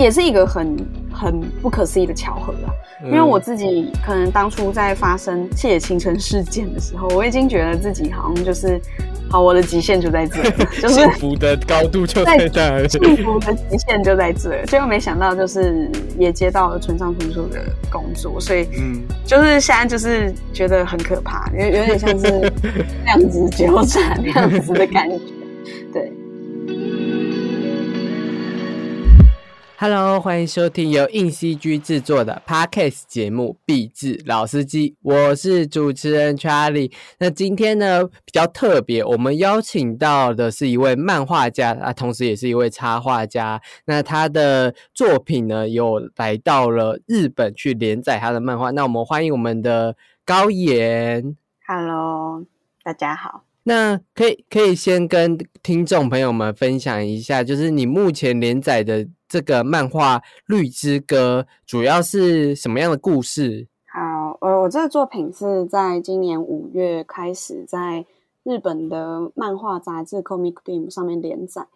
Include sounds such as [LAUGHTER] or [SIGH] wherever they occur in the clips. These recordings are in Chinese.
也是一个很很不可思议的巧合啊。因为我自己可能当初在发生谢青春事件的时候，我已经觉得自己好像就是，好，我的极限就在这，[LAUGHS] 就是幸福的高度就在这，幸福的极限就在这。结果没想到就是也接到了村上春树的工作，所以嗯，就是现在就是觉得很可怕，有有点像是量子纠缠那样子的感觉，对。Hello，欢迎收听由硬 CG 制作的 Podcast 节目《壁纸老司机》，我是主持人 Charlie。那今天呢比较特别，我们邀请到的是一位漫画家，啊，同时也是一位插画家。那他的作品呢，有来到了日本去连载他的漫画。那我们欢迎我们的高岩。Hello，大家好。那可以可以先跟听众朋友们分享一下，就是你目前连载的。这个漫画《绿之歌》主要是什么样的故事？好，呃，我这个作品是在今年五月开始在日本的漫画杂志《Comic Beam》上面连载。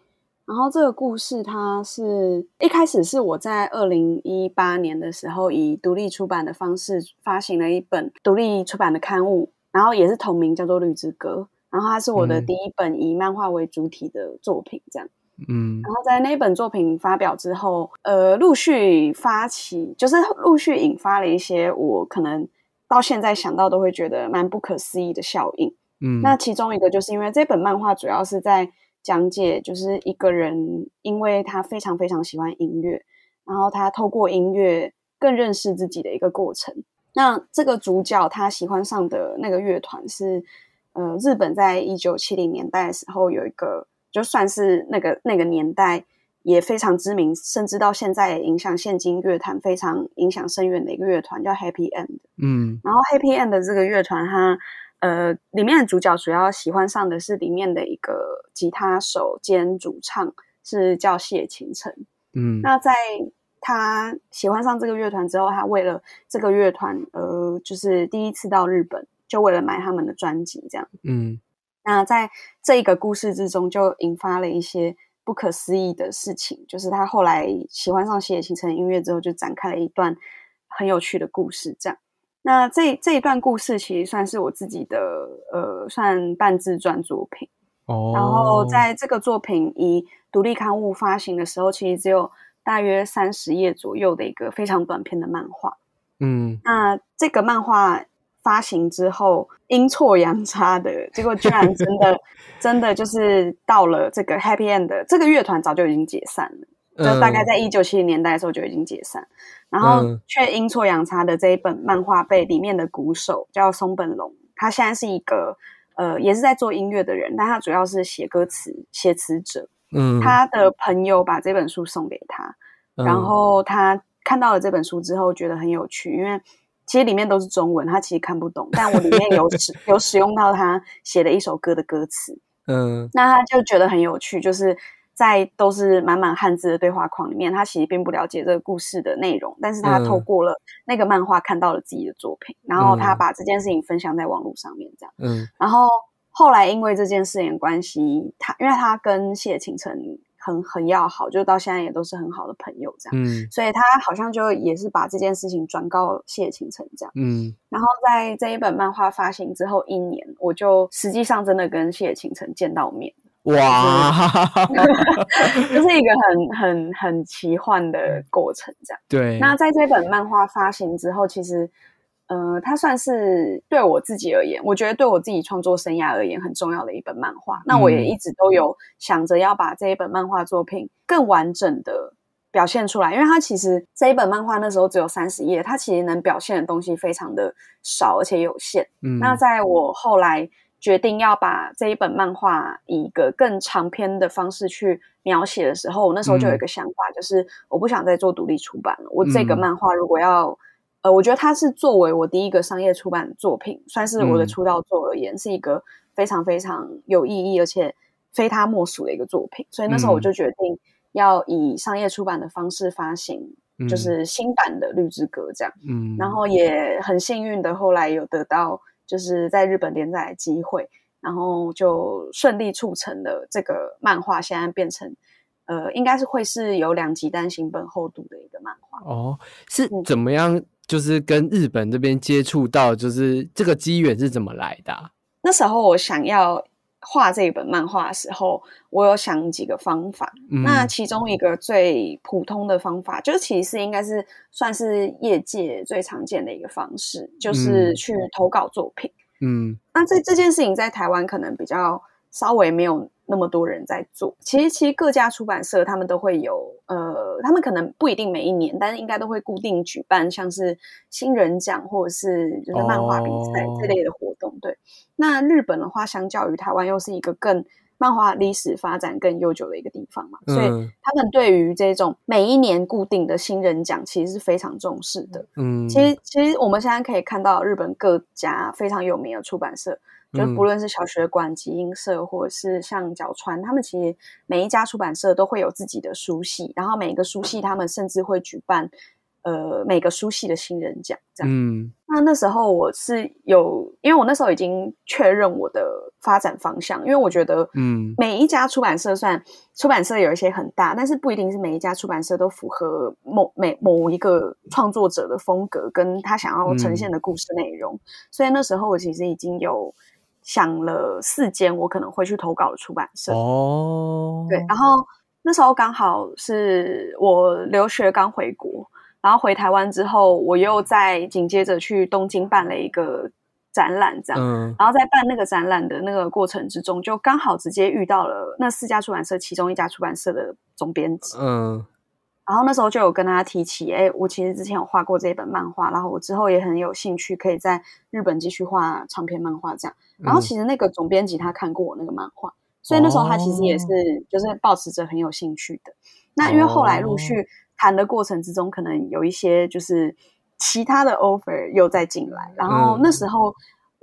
然后这个故事，它是一开始是我在二零一八年的时候以独立出版的方式发行了一本独立出版的刊物，然后也是同名，叫做《绿之歌》。然后它是我的第一本以漫画为主体的作品，这样。嗯，然后在那本作品发表之后，呃，陆续发起，就是陆续引发了一些我可能到现在想到都会觉得蛮不可思议的效应。嗯，那其中一个就是因为这本漫画主要是在讲解，就是一个人因为他非常非常喜欢音乐，然后他透过音乐更认识自己的一个过程。那这个主角他喜欢上的那个乐团是，呃，日本在一九七零年代的时候有一个。就算是那个那个年代也非常知名，甚至到现在也影响现今乐坛非常影响深远的一个乐团，叫 Happy End。嗯，然后 Happy End 的这个乐团，它呃里面的主角主要喜欢上的是里面的一个吉他手兼主唱，是叫谢晴晨。嗯，那在他喜欢上这个乐团之后，他为了这个乐团，呃，就是第一次到日本，就为了买他们的专辑，这样。嗯。那在这一个故事之中，就引发了一些不可思议的事情。就是他后来喜欢上写形成音乐之后，就展开了一段很有趣的故事。这样，那这这一段故事其实算是我自己的呃，算半自传作品。哦。然后在这个作品以独立刊物发行的时候，其实只有大约三十页左右的一个非常短篇的漫画。嗯。那这个漫画。发行之后阴错阳差的结果，居然真的 [LAUGHS] 真的就是到了这个 Happy End，这个乐团早就已经解散了，就大概在一九七零年代的时候就已经解散，然后却阴错阳差的这一本漫画被里面的鼓手叫松本龙，他现在是一个呃也是在做音乐的人，但他主要是写歌词写词者，嗯，他的朋友把这本书送给他，然后他看到了这本书之后觉得很有趣，因为。其实里面都是中文，他其实看不懂，但我里面有 [LAUGHS] 使有使用到他写的一首歌的歌词，嗯，那他就觉得很有趣，就是在都是满满汉字的对话框里面，他其实并不了解这个故事的内容，但是他透过了那个漫画看到了自己的作品，然后他把这件事情分享在网络上面，这样，嗯，然后后来因为这件事情关系，他因为他跟谢倾城。很很要好，就到现在也都是很好的朋友这样，嗯，所以他好像就也是把这件事情转告谢倾城这样，嗯，然后在这一本漫画发行之后一年，我就实际上真的跟谢倾城见到面，哇，[LAUGHS] 这是一个很很很奇幻的过程这样，对。那在这本漫画发行之后，其实。呃，它算是对我自己而言，我觉得对我自己创作生涯而言很重要的一本漫画。那我也一直都有想着要把这一本漫画作品更完整的表现出来，因为它其实这一本漫画那时候只有三十页，它其实能表现的东西非常的少而且有限。嗯，那在我后来决定要把这一本漫画以一个更长篇的方式去描写的时候，我那时候就有一个想法，就是我不想再做独立出版了。我这个漫画如果要呃，我觉得它是作为我第一个商业出版作品，算是我的出道作而言，是一个非常非常有意义，而且非他莫属的一个作品。所以那时候我就决定要以商业出版的方式发行，就是新版的《绿之歌》这样。嗯，然后也很幸运的，后来有得到就是在日本连载的机会，然后就顺利促成了这个漫画，现在变成呃，应该是会是有两集单行本厚度的一个漫画。哦，是怎么样？就是跟日本这边接触到，就是这个机缘是怎么来的？那时候我想要画这一本漫画的时候，我有想几个方法。那其中一个最普通的方法，就是其实应该是算是业界最常见的一个方式，就是去投稿作品。嗯，那这这件事情在台湾可能比较稍微没有。那么多人在做，其实其实各家出版社他们都会有，呃，他们可能不一定每一年，但是应该都会固定举办像是新人奖或者是就是漫画比赛这类的活动。对，那日本的话，相较于台湾，又是一个更漫画历史发展更悠久的一个地方嘛，所以他们对于这种每一年固定的新人奖其实是非常重视的。嗯，其实其实我们现在可以看到日本各家非常有名的出版社。就不论是小学馆、集英社，或者是像角川，他们其实每一家出版社都会有自己的书系，然后每个书系他们甚至会举办呃每个书系的新人奖，这样。嗯，那那时候我是有，因为我那时候已经确认我的发展方向，因为我觉得，嗯，每一家出版社算出版社有一些很大，但是不一定是每一家出版社都符合某每某一个创作者的风格跟他想要呈现的故事内容，所以那时候我其实已经有。想了四间我可能会去投稿的出版社。哦，对，然后那时候刚好是我留学刚回国，然后回台湾之后，我又在紧接着去东京办了一个展览，这样，然后在办那个展览的那个过程之中，就刚好直接遇到了那四家出版社其中一家出版社的总编辑，嗯。然后那时候就有跟他提起，哎，我其实之前有画过这一本漫画，然后我之后也很有兴趣可以在日本继续画长篇漫画这样。然后其实那个总编辑他看过我那个漫画，所以那时候他其实也是就是保持着很有兴趣的。那因为后来陆续谈的过程之中，可能有一些就是其他的 offer 又再进来，然后那时候。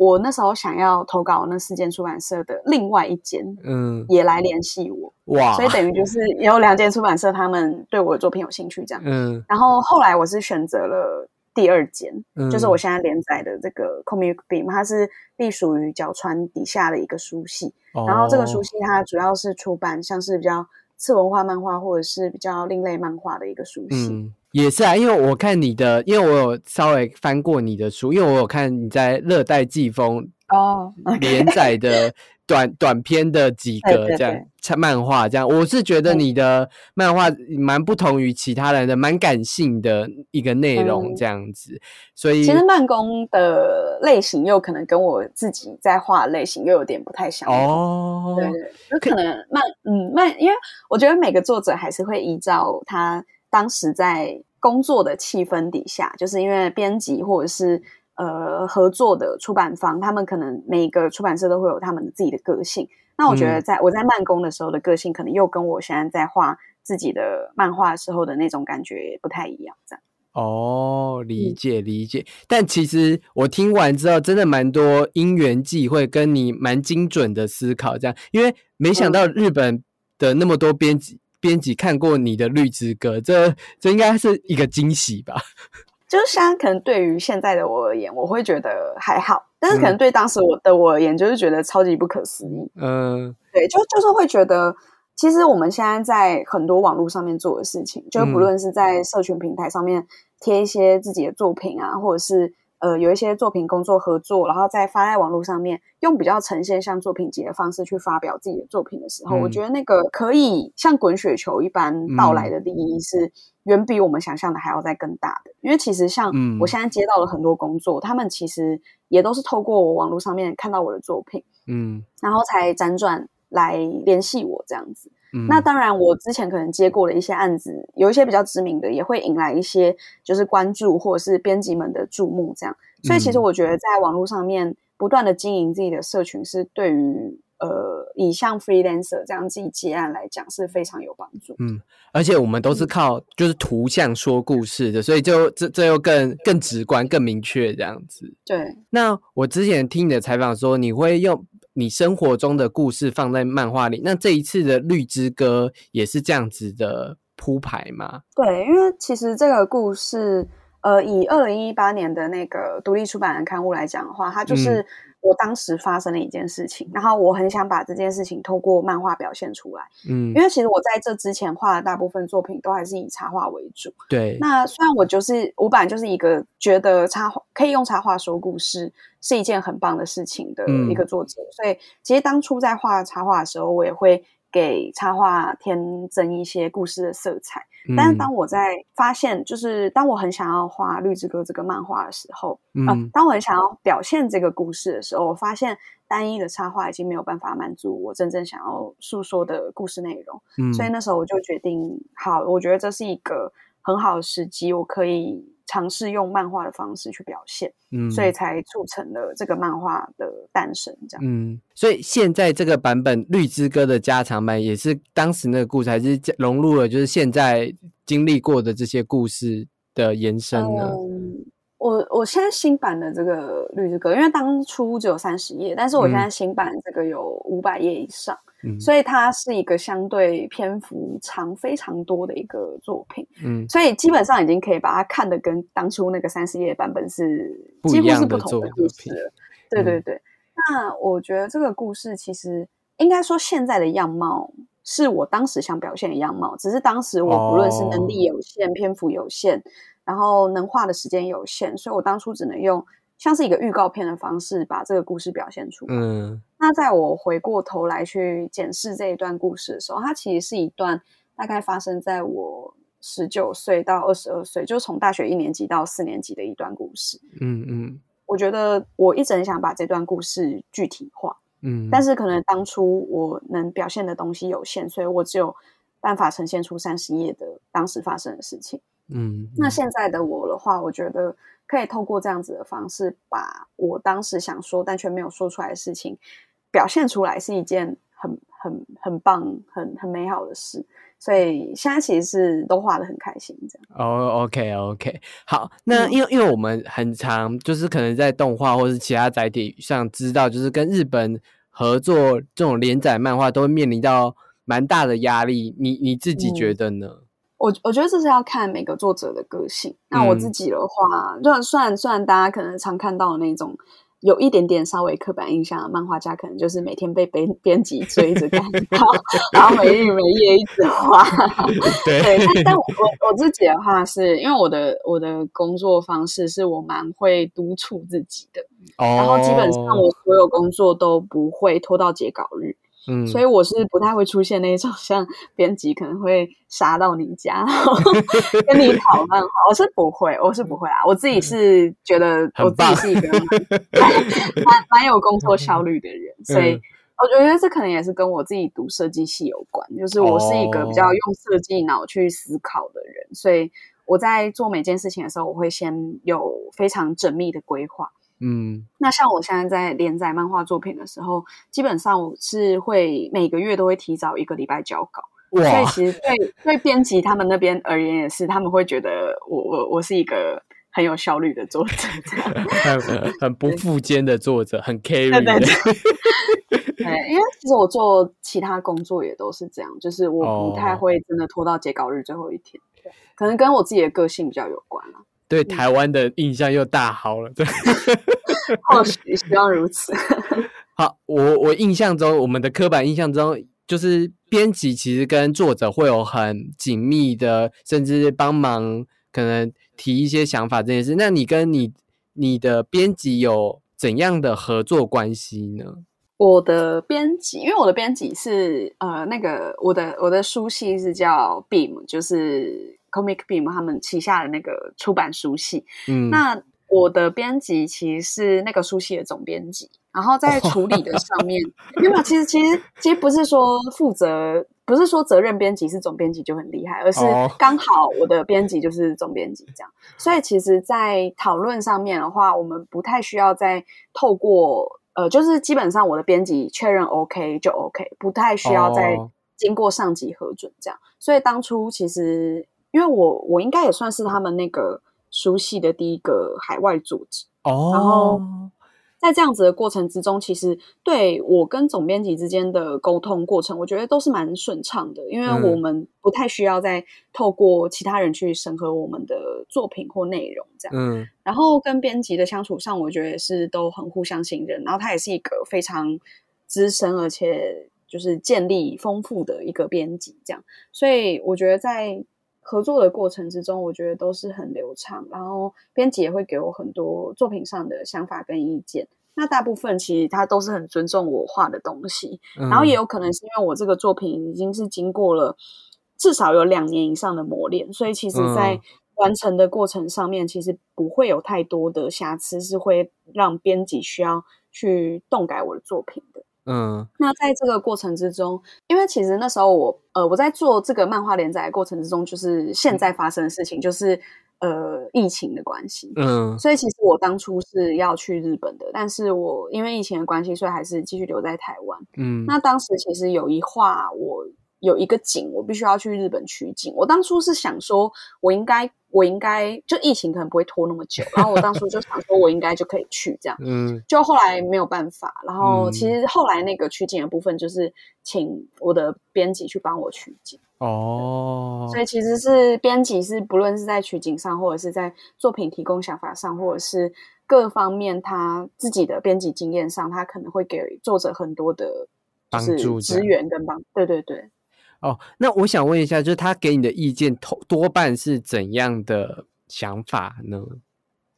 我那时候想要投稿那四间出版社的另外一间，嗯，也来联系我，哇！所以等于就是有两间出版社，他们对我的作品有兴趣，这样，嗯。然后后来我是选择了第二间，就是我现在连载的这个 Comic Beam，它是隶属于角川底下的一个书系，然后这个书系它主要是出版像是比较次文化漫画或者是比较另类漫画的一个书系。也是啊，因为我看你的，因为我有稍微翻过你的书，因为我有看你在《热带季风》哦连载的短短篇的几个这样漫画，这样。我是觉得你的漫画蛮不同于其他人的，蛮感性的一个内容这样子，所以其实慢工的类型又可能跟我自己在画类型又有点不太相同哦，对对，有可能慢嗯慢，因为我觉得每个作者还是会依照他。当时在工作的气氛底下，就是因为编辑或者是呃合作的出版方，他们可能每个出版社都会有他们自己的个性。那我觉得，在我在慢工的时候的个性，可能又跟我现在在画自己的漫画时候的那种感觉不太一样。这样哦，理解理解。但其实我听完之后，真的蛮多因缘际会，跟你蛮精准的思考。这样，因为没想到日本的那么多编辑。编辑看过你的《绿之歌》，这这应该是一个惊喜吧？[LAUGHS] 就是现在可能对于现在的我而言，我会觉得还好，但是可能对当时我的我而言，就是觉得超级不可思议。嗯，对，就就是会觉得，其实我们现在在很多网络上面做的事情，就不论是在社群平台上面贴一些自己的作品啊，或者是。呃，有一些作品工作合作，然后再发在网络上面，用比较呈现像作品集的方式去发表自己的作品的时候，我觉得那个可以像滚雪球一般到来的利益是远比我们想象的还要再更大的。因为其实像我现在接到了很多工作，他们其实也都是透过我网络上面看到我的作品，嗯，然后才辗转来联系我这样子。那当然，我之前可能接过的一些案子，有一些比较知名的，也会引来一些就是关注或者是编辑们的注目，这样。所以其实我觉得，在网络上面不断的经营自己的社群，是对于呃以像 freelancer 这样自己接案来讲是非常有帮助。嗯，而且我们都是靠就是图像说故事的，所以就这这又更更直观、更明确这样子。对。那我之前听你的采访说，你会用。你生活中的故事放在漫画里，那这一次的《绿之歌》也是这样子的铺排吗？对，因为其实这个故事，呃，以二零一八年的那个独立出版的刊物来讲的话，它就是我当时发生了一件事情，然后我很想把这件事情透过漫画表现出来。嗯因，为其实我在这之前画的大部分作品都还是以插画为主。对，那虽然我就是我本来就是一个觉得插画可以用插画说故事是一件很棒的事情的嗯一个作者，所以其实当初在画插画的时候，我也会给插画添增一些故事的色彩。但是嗯当我在发现，就是当我很想要画《绿之歌》这个漫画的时候，呃嗯，当我很想要表现这个故事的时候，我发现单一的插画已经没有办法满足我真正想要诉说的故事内容。嗯所以那时候我就决定，好，我觉得这是一个很好的时机，我可以尝试用漫画的方式去表现，嗯所以才促成了这个漫画的诞生。这样，嗯，所以现在这个版本《绿之歌》的加长版也是当时那个故事，还是融入了就是现在经历过的这些故事的延伸呢？嗯，我我现在新版的这个《绿之歌》，因为当初只有三十页，但是我现在新版这个有五百页以上，嗯所以它是一个相对篇幅长非常多的一个作品。嗯。所以基本上已经可以把它看的跟当初那个三十页版本是几乎是不同的故事了。对对对，那我觉得这个故事其实应该说现在的样貌是我当时想表现的样貌，只是当时我不论是能力有限、篇幅有限，然后能画的时间有限，所以我当初只能用像是一个预告片的方式把这个故事表现出来。嗯那在我回过头来去检视这一段故事的时候，它其实是一段大概发生在我十九岁到二十二岁，就从大学一年级到四年级的一段故事。嗯嗯我觉得我一直很想把这段故事具体化，嗯，但是可能当初我能表现的东西有限，所以我只有办法呈现出三十页的当时发生的事情。嗯那现在的我的话，我觉得可以透过这样子的方式，把我当时想说但却没有说出来的事情表现出来，是一件很很很棒、很很美好的事。所以现在其实是都画的很开心，这样。哦，OK OK，好，那嗯因为因为我们很常就是可能在动画或是其他载体上知道，就是跟日本合作这种连载漫画都会面临到蛮大的压力，你你自己觉嗯得呢？我我觉得这是要看每个作者的个性。那我自己的话，就虽然虽然大家可能常看到的那种有一点点稍微刻板印象的漫画家，可能就是每天被编编辑追着赶到，然后没日没夜一直画。[LAUGHS] 对，但但我我我自己的话是，因为我的我的工作方式是我蛮会督促自己的，哦，然后基本上我所有工作都不会拖到截稿日，嗯，所以我是不太会出现那种像编辑可能会杀到你家，然后 [LAUGHS] 跟你讨论，我是不会，我是不会啊，我自己是觉得我自己是一个蛮 [LAUGHS] 蛮蛮有工作效率的人，所以。嗯我觉得这可能也是跟我自己读设计系有关，就是我是一个比较用设计脑去思考的人，所以我在做每件事情的时候，我会先有非常缜密的规划。嗯。那像我现在在连载漫画作品的时候，基本上我是会每个月都会提早一个礼拜交稿，所以，其实对对编辑他们那边而言也是，他们会觉得我我我是一个很有效率的作者，[LAUGHS] 很很不负肩的作者，很 carry 对对的，[LAUGHS] 对，因为其实我做其他工作也都是这样，就是我不太哦。会真的拖到截稿日最后一天，对。可能跟我自己的个性比较有关啦。对台湾的印象又大好了。对，[LAUGHS] 或许希望如此。[LAUGHS] 好，我我印象中，我们的刻板印象中，就是编辑其实跟作者会有很紧密的，甚至帮忙可能提一些想法这件事。那你跟你你的编辑有怎样的合作关系呢？我的编辑，因为我的编辑是呃那个我的我的书系是叫 Beam，就是 Comic Beam 他们旗下的那个出版书系。嗯，那我的编辑其实是那个书系的总编辑，然后在处理的上面，[LAUGHS] 没有，其实其实其实不是说负责，不是说责任编辑是总编辑就很厉害，而是哦刚好我的编辑就是总编辑这样。所以其实，在讨论上面的话，我们不太需要再透过呃，就是基本上我的编辑确认 OK 就 OK，不太需要再哦经过上级核准这样。所以当初其实，因为我我应该也算是他们那个熟悉的第一个海外组织，哦，然后在这样子的过程之中，其实对我跟总编辑之间的沟通过程，我觉得都是蛮顺畅的，因为我们不太需要再透过其他人去审核我们的作品或内容这样。嗯然后跟编辑的相处上，我觉得也是都很互相信任。然后他也是一个非常资深而且就是建立丰富的一个编辑，这样。所以我觉得在合作的过程之中，我觉得都是很流畅。然后编辑也会给我很多作品上的想法跟意见。那大部分其实他都是很尊重我画的东西，嗯，然后也有可能是因为我这个作品已经是经过了至少有两年以上的磨练，所以其实在嗯完成的过程上面，其实不会有太多的瑕疵，是会让编辑需要去动改我的作品的。嗯那在这个过程之中，因为其实那时候我呃我在做这个漫画连载的过程之中，就是现在发生的事情，就是呃疫情的关系。嗯所以其实我当初是要去日本的，但是我因为疫情的关系，所以还是继续留在台湾。嗯，那当时其实有一话，我有一个景，我必须要去日本取景。我当初是想说，我应该，我应该就疫情可能不会拖那么久，然后我当初就想说，我应该就可以去这样。嗯就后来没有办法，然后嗯其实后来那个取景的部分，就是请我的编辑去帮我取景。哦，所以其实是编辑是不论是在取景上，或者是在作品提供想法上，或者是各方面他自己的编辑经验上，他可能会给作者很多的，就帮是支援跟帮。对对对，哦，那我想问一下，就是他给你的意见，多多半是怎样的想法呢？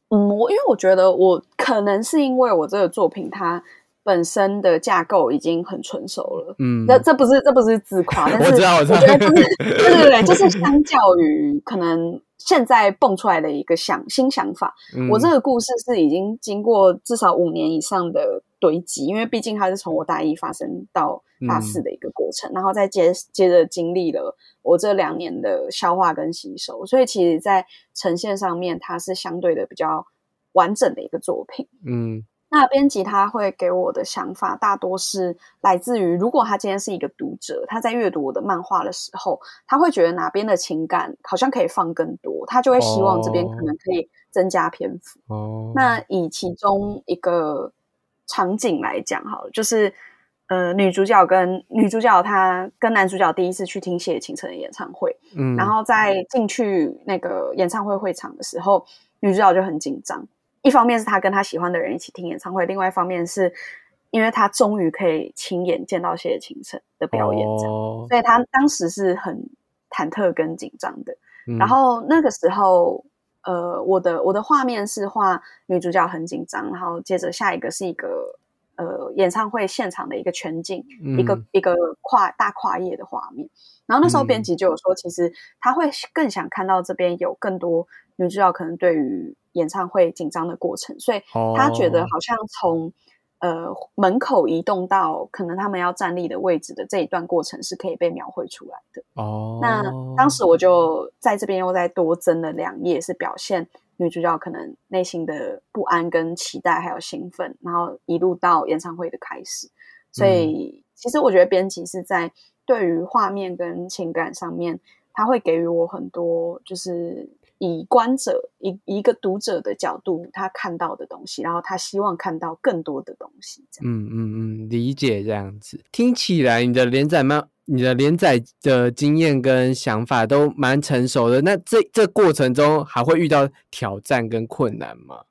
嗯，我因为我觉得我可能是因为我这个作品它本身的架构已经很成熟了。嗯，那这不是这不是自夸，[LAUGHS] 但是我知道我知道觉得就是 [LAUGHS] 对对对，就是相较于可能现在蹦出来的一个想新想法，我这嗯个故事是已经经过至少五年以上的堆积，因为毕竟它是从我大一发生到大四的一个过程，然后再接接着经历了我这两年的消化跟吸收，所以其实在呈现上面，它是相对的比较完整的一个作品。嗯那编辑他会给我的想法，大多是来自于，如果他今天是一个读者，他在阅读我的漫画的时候，他会觉得哪边的情感好像可以放更多，他就会希望这边可能可以增加篇幅。哦，那以其中一个场景来讲，好了，就是呃，女主角跟女主角她跟男主角第一次去听谢晴晨的演唱会，嗯，然后在进去那个演唱会会场的时候，女主角就很紧张。一方面是她跟她喜欢的人一起听演唱会，另外一方面是因为她终于可以亲眼见到谢晴晨的表演，这样，哦，所以她当时是很忐忑跟紧张的。嗯然后那个时候，呃，我的我的画面是画女主角很紧张，然后接着下一个是一个呃演唱会现场的一个全景，一个嗯一个跨大跨页的画面。然后那时候嗯编辑就有说，其实他会更想看到这边有更多女主角可能对于演唱会紧张的过程，所以他觉得哦好像从。呃，门口移动到可能他们要站立的位置的这一段过程是可以被描绘出来的。哦，那当时我就在这边又再多增了两页，是表现女主角可能内心的不安、跟期待还有兴奋，然后一路到演唱会的开始。所以，其实我觉得编辑是在对于画面跟情感上面，他会给予我很多，就是以观者以一个读者的角度，他看到的东西，然后他希望看到更多的东西。嗯嗯嗯，理解这样子。听起来你的连载漫，你的连载的经验跟想法都蛮成熟的。那这这过程中还会遇到挑战跟困难吗？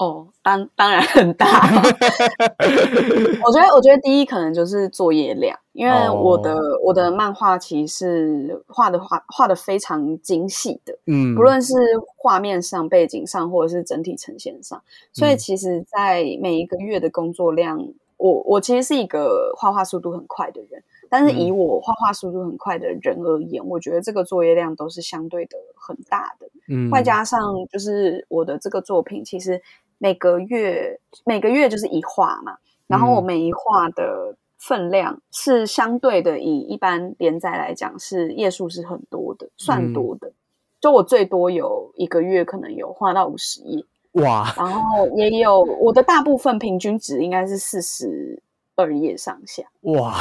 哦，当当然很大。[LAUGHS] 我觉得，我觉得第一可能就是作业量，因为我的、哦我的漫画其实是画的画画的非常精细的，嗯，不论是画面上、背景上，或者是整体呈现上，所以嗯其实，在每一个月的工作量，我我其实是一个画画速度很快的人，但是以嗯我画画速度很快的人而言，我觉得这个作业量都是相对的很大的。嗯外加上就是我的这个作品，其实每个月每个月就是一画嘛，然后我嗯每一画的分量是相对的，以一般连载来讲是页数是很多的，算嗯多的。就我最多有一个月可能有画到五十页，哇，然后也有我的大部分平均值应该是四十二页上下。哇，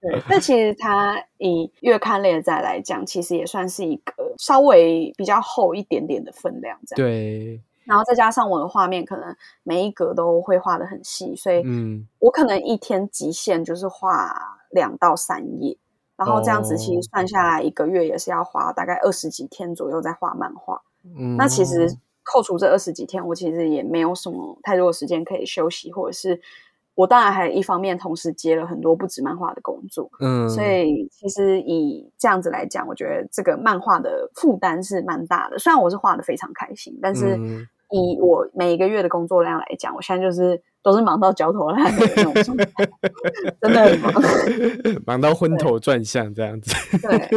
对，那其实它以月刊连载来讲，其实也算是一个稍微比较厚一点点的分量，这样。对，然后再加上我的画面，可能每一格都会画的很细，所以嗯我可能一天极限就是画两到三页，然后这样子其哦实算下来一个月也是要花大概二十几天左右在画漫画。嗯，那其实扣除这二十几天，我其实也没有什么太多的时间可以休息，或者是我当然还一方面同时接了很多不止漫画的工作，嗯，所以其实以这样子来讲，我觉得这个漫画的负担是蛮大的。虽然我是画的非常开心，但是嗯以我每一个月的工作量来讲，我现在就是都是忙到焦头烂额的那种状态，真的很忙。[LAUGHS] 忙到昏头转向这样子。对，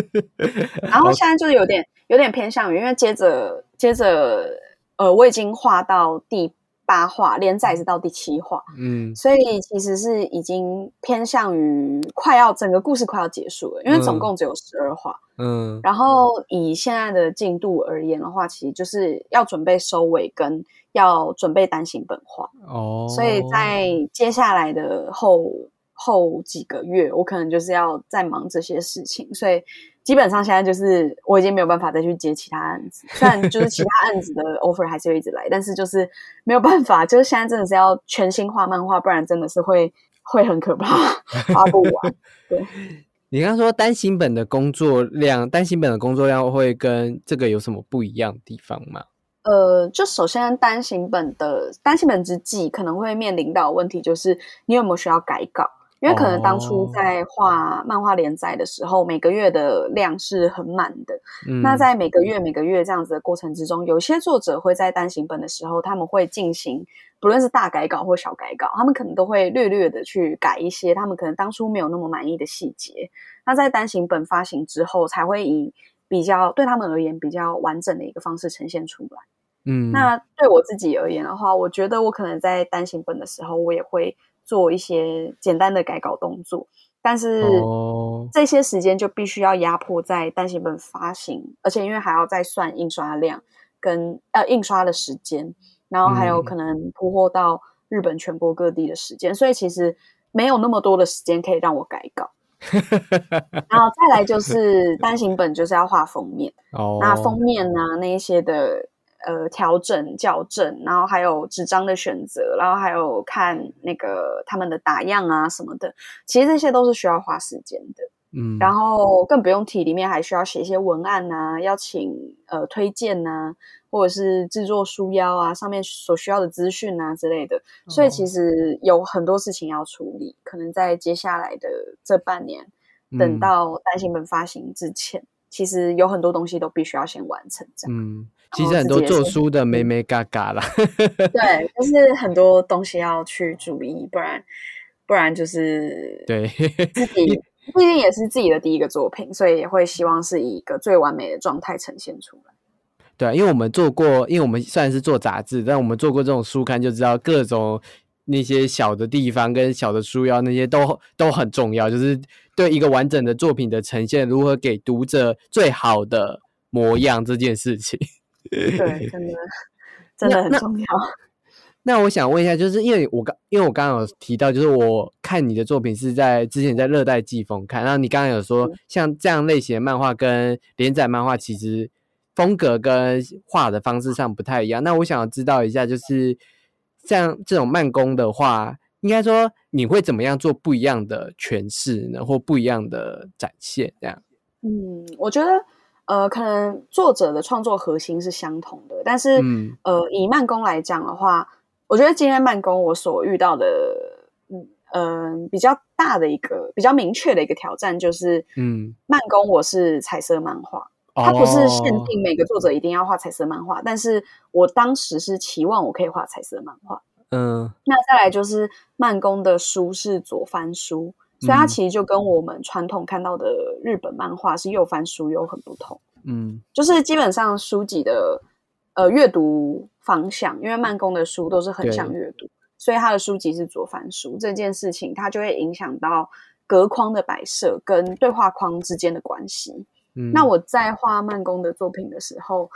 然后现在就是有点有点偏向于，因为接着接着呃，我已经画到第八话，连载是到第七话，嗯。所以其实是已经偏向于快要整个故事快要结束了，因为总嗯。共只有十二话。嗯。然后以现在的进度而言的话，其实就是要准备收尾跟要准备单行本化，哦，所以在接下来的后后几个月，我可能就是要在忙这些事情，所以基本上现在就是我已经没有办法再去接其他案子，[LAUGHS] 虽然就是其他案子的 offer 还是会一直来，但是就是没有办法，就是现在真的是要全新画漫画，不然真的是会会很可怕，[LAUGHS] 画不完。对你刚刚说单行本的工作量，单行本的工作量会跟这个有什么不一样的地方吗？呃，就首先单行本的单行本之际，可能会面临到的问题就是你有没有需要改稿？因为可能当初哦在画漫画连载的时候，每个月的量是很满的。嗯，那在每个月每个月这样子的过程之中，有些作者会在单行本的时候，他们会进行不论是大改稿或小改稿，他们可能都会略略的去改一些他们可能当初没有那么满意的细节。那在单行本发行之后，才会以比较对他们而言比较完整的一个方式呈现出来。嗯，那对我自己而言的话，我觉得我可能在单行本的时候，我也会做一些简单的改稿动作，但是哦这些时间就必须要压迫在单行本发行，而且因为还要再算印刷量跟呃印刷的时间，然后还有嗯可能铺货到日本全国各地的时间，所以其实没有那么多的时间可以让我改稿。[LAUGHS] 然后再来就是单行本就是要画封面。哦，那封面呢、那一些的呃调整、校正，然后还有纸张的选择，然后还有看那个他们的打样啊什么的，其实这些都是需要花时间的。嗯，然后更不用提，里面还需要写一些文案啊，要请呃推荐呐、或者是制作书腰啊，上面所需要的资讯啊之类的。所以其实有很多事情要处理，可能在接下来的这半年，等嗯到单行本发行之前，其实有很多东西都必须要先完成。这样、嗯，其实很多做书的妹妹嘎嘎啦，对，[LAUGHS] 就是很多东西要去注意，不然不然就是对，自 [LAUGHS] 己毕竟也是自己的第一个作品，所以也会希望是以一个最完美的状态呈现出来。对啊，因为我们做过，因为我们虽然是做杂志，但我们做过这种书刊，就知道各种那些小的地方跟小的书腰那些都都很重要，就是对一个完整的作品的呈现，如何给读者最好的模样这件事情。对，[LAUGHS] 真的真的很重要。[LAUGHS] 那我想问一下，就是因为我刚因为我刚刚有提到，就是我看你的作品是在之前在热带季风看，然后你刚刚有说像这样类型的漫画跟连载漫画其实风格跟画的方式上不太一样。那我想要知道一下，就是像这种慢工的话，应该说你会怎么样做不一样的诠释呢，或不一样的展现？这样，嗯，我觉得呃，可能作者的创作核心是相同的，但是、嗯。呃，以慢工来讲的话，我觉得今天慢工我所遇到的，嗯呃，比较大的一个比较明确的一个挑战就是，嗯，慢工我是彩色漫画，它不是限哦。定每个作者一定要画彩色漫画，但是我当时是期望我可以画彩色漫画。嗯。那再来就是慢工的书是左翻书，所以它嗯其实就跟我们传统看到的日本漫画是又翻书又很不同。嗯就是基本上书籍的呃阅读方向，因为慢工的书都是横向对阅读，所以他的书籍是左翻书这件事情，它就会影响到隔框的摆设跟对话框之间的关系。嗯，那我在画慢工的作品的时候，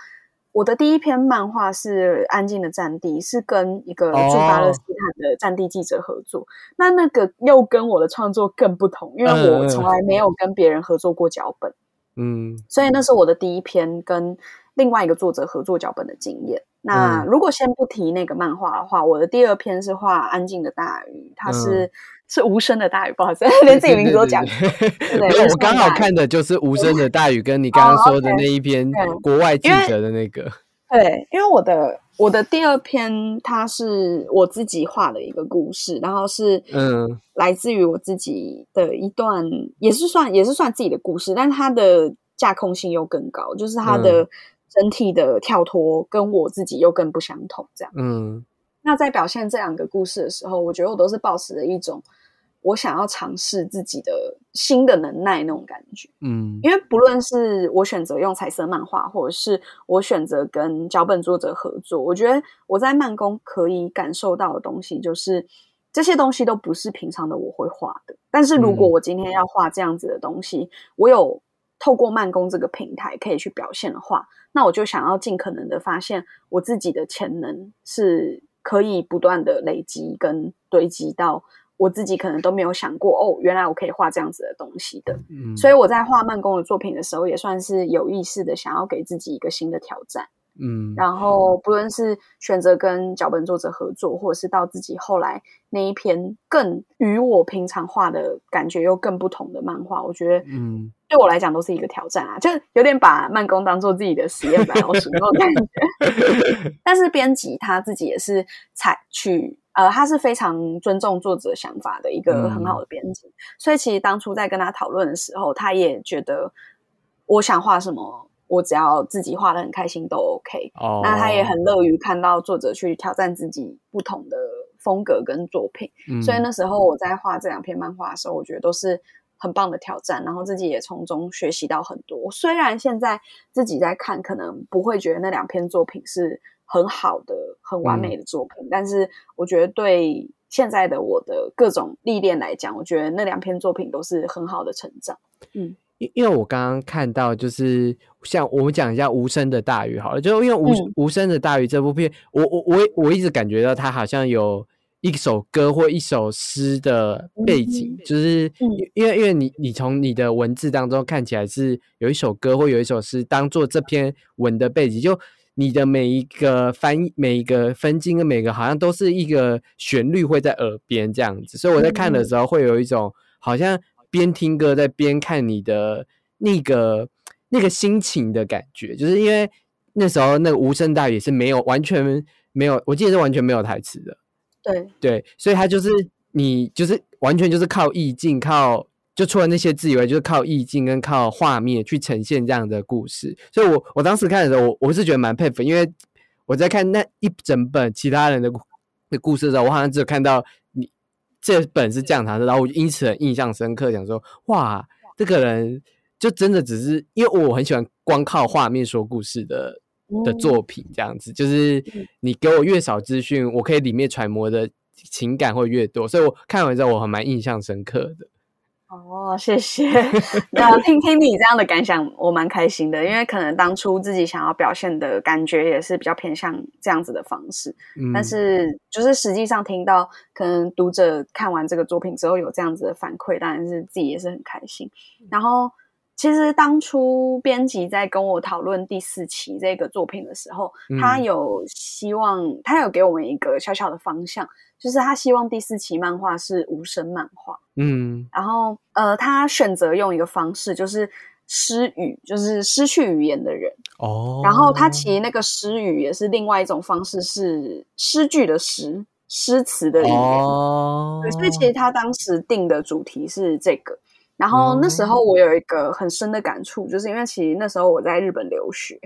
我的第一篇漫画是《安静的战地》，是跟一个驻巴勒斯坦的战地记者合作。那那个又跟我的创作更不同，因为我从来没有跟别人合作过脚本。嗯所以那是我的第一篇跟另外一个作者合作脚本的经验。那如果先不提那个漫画的话，我的第二篇是画安静的大鱼，它是是无声的大雨，不好意思，[LAUGHS] 连自己名字都讲。没有，我刚好看的就是无声的大雨，跟你刚刚说的那一篇国外记者的那个。[LAUGHS] 对，因为我的我的第二篇它是我自己画的一个故事，然后是嗯，来自于我自己的一段，也是算也是算自己的故事，但它的架空性又更高，就是它的整体的跳脱跟我自己又更不相同，这样。嗯，那在表现这两个故事的时候，我觉得我都是保持着一种。我想要尝试自己的新的能耐那种感觉，嗯，因为不论是我选择用彩色漫画，或者是我选择跟脚本作者合作，我觉得我在慢工可以感受到的东西，就是这些东西都不是平常的我会画的。但是如果我今天要画这样子的东西，我有透过慢工这个平台可以去表现的话，那我就想要尽可能的发现我自己的潜能是可以不断的累积跟堆积到。我自己可能都没有想过哦，原来我可以画这样子的东西的，嗯所以我在画慢工的作品的时候，也算是有意识的想要给自己一个新的挑战。嗯，然后不论是选择跟脚本作者合作，或者是到自己后来那一篇更与我平常画的感觉又更不同的漫画，我觉得，嗯，对我来讲都是一个挑战啊，就有点把慢工当做自己的实验版老鼠那种感觉。[LAUGHS] 但是编辑他自己也是采取。呃，他是非常尊重作者想法的一个很好的编辑，所以其实当初在跟他讨论的时候，他也觉得我想画什么，我只要自己画的很开心都 OK。哦，那他也很乐于看到作者去挑战自己不同的风格跟作品。所以那时候我在画这两篇漫画的时候，我觉得都是很棒的挑战，然后自己也从中学习到很多。虽然现在自己在看，可能不会觉得那两篇作品是。很好的、很完美的作品，但是我觉得对现在的我的各种历练来讲，我觉得那两篇作品都是很好的成长。嗯，因因为我刚刚看到，就是像我们讲一下《无声的大鱼》好了，就因为《无无声的大鱼》这部片，我我我我一直感觉到它好像有一首歌或一首诗的背景，就是因为因为你你从你的文字当中看起来是有一首歌或有一首诗当做这篇文的背景，就。你的每一个翻每一个分镜跟每个好像都是一个旋律会在耳边这样子，所以我在看的时候会有一种好像边听歌在边看你的那个那个心情的感觉，就是因为那时候那个无声大也是没有完全没有，我记得是完全没有台词的，对。对，所以它就是你就是完全就是靠意境靠。就除了那些字以外，就是靠意境跟靠画面去呈现这样的故事。所以，我我当时看的时候，我我是觉得蛮佩服，因为我在看那一整本其他人的的故事的时候，我好像只有看到你这本是这样谈的，然后我就因此很印象深刻，想说哇，这个人就真的只是因为我很喜欢光靠画面说故事的的作品，这样子就是你给我越少资讯，我可以里面揣摩的情感会越多，所以我看完之后我还蛮印象深刻的。哦，谢谢。那听 [LAUGHS] 听你这样的感想，我蛮开心的，因为可能当初自己想要表现的感觉也是比较偏向这样子的方式。但是，就是实际上听到可能读者看完这个作品之后有这样子的反馈，当然是自己也是很开心。然后，其实当初编辑在跟我讨论第四期这个作品的时候，他有希望，他有给我们一个小小的方向。就是他希望第四期漫画是无声漫画，嗯，然后呃，他选择用一个方式，就是失语，就是失去语言的人哦。然后他其实那个失语也是另外一种方式，是诗句的诗，诗词的语言。对，所以其实他当时定的主题是这个。然后那时候我有一个很深的感触，就是因为其实那时候我在日本留学。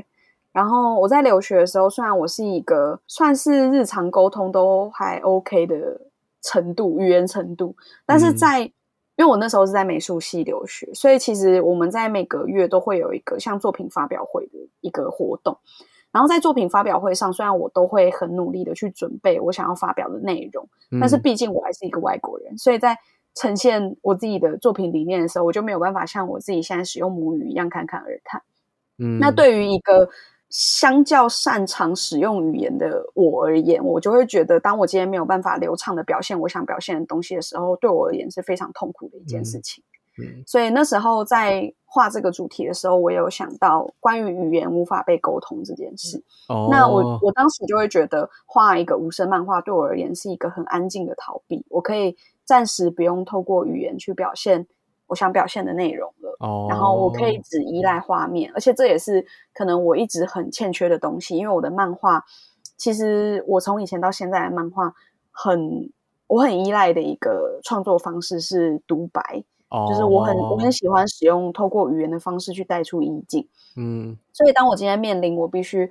然后我在留学的时候，虽然我是一个算是日常沟通都还 OK 的程度，语言程度，但是在因为我那时候是在美术系留学，所以其实我们在每个月都会有一个像作品发表会的一个活动。然后在作品发表会上，虽然我都会很努力的去准备我想要发表的内容，但是毕竟我还是一个外国人，所以在呈现我自己的作品理念的时候，我就没有办法像我自己现在使用母语一样侃侃而谈。嗯，那对于一个相较擅长使用语言的我而言，我就会觉得，当我今天没有办法流畅的表现我想表现的东西的时候，对我而言是非常痛苦的一件事情。嗯所以那时候在画这个主题的时候，我有想到关于语言无法被沟通这件事。哦，那我我当时就会觉得画一个无声漫画对我而言是一个很安静的逃避，我可以暂时不用透过语言去表现我想表现的内容了。哦，然后我可以只依赖画面，而且这也是可能我一直很欠缺的东西，因为我的漫画其实我从以前到现在的漫画很我很依赖的一个创作方式是独白，哦，就是我很我很喜欢使用透过语言的方式去带出意境。嗯所以当我今天面临我必须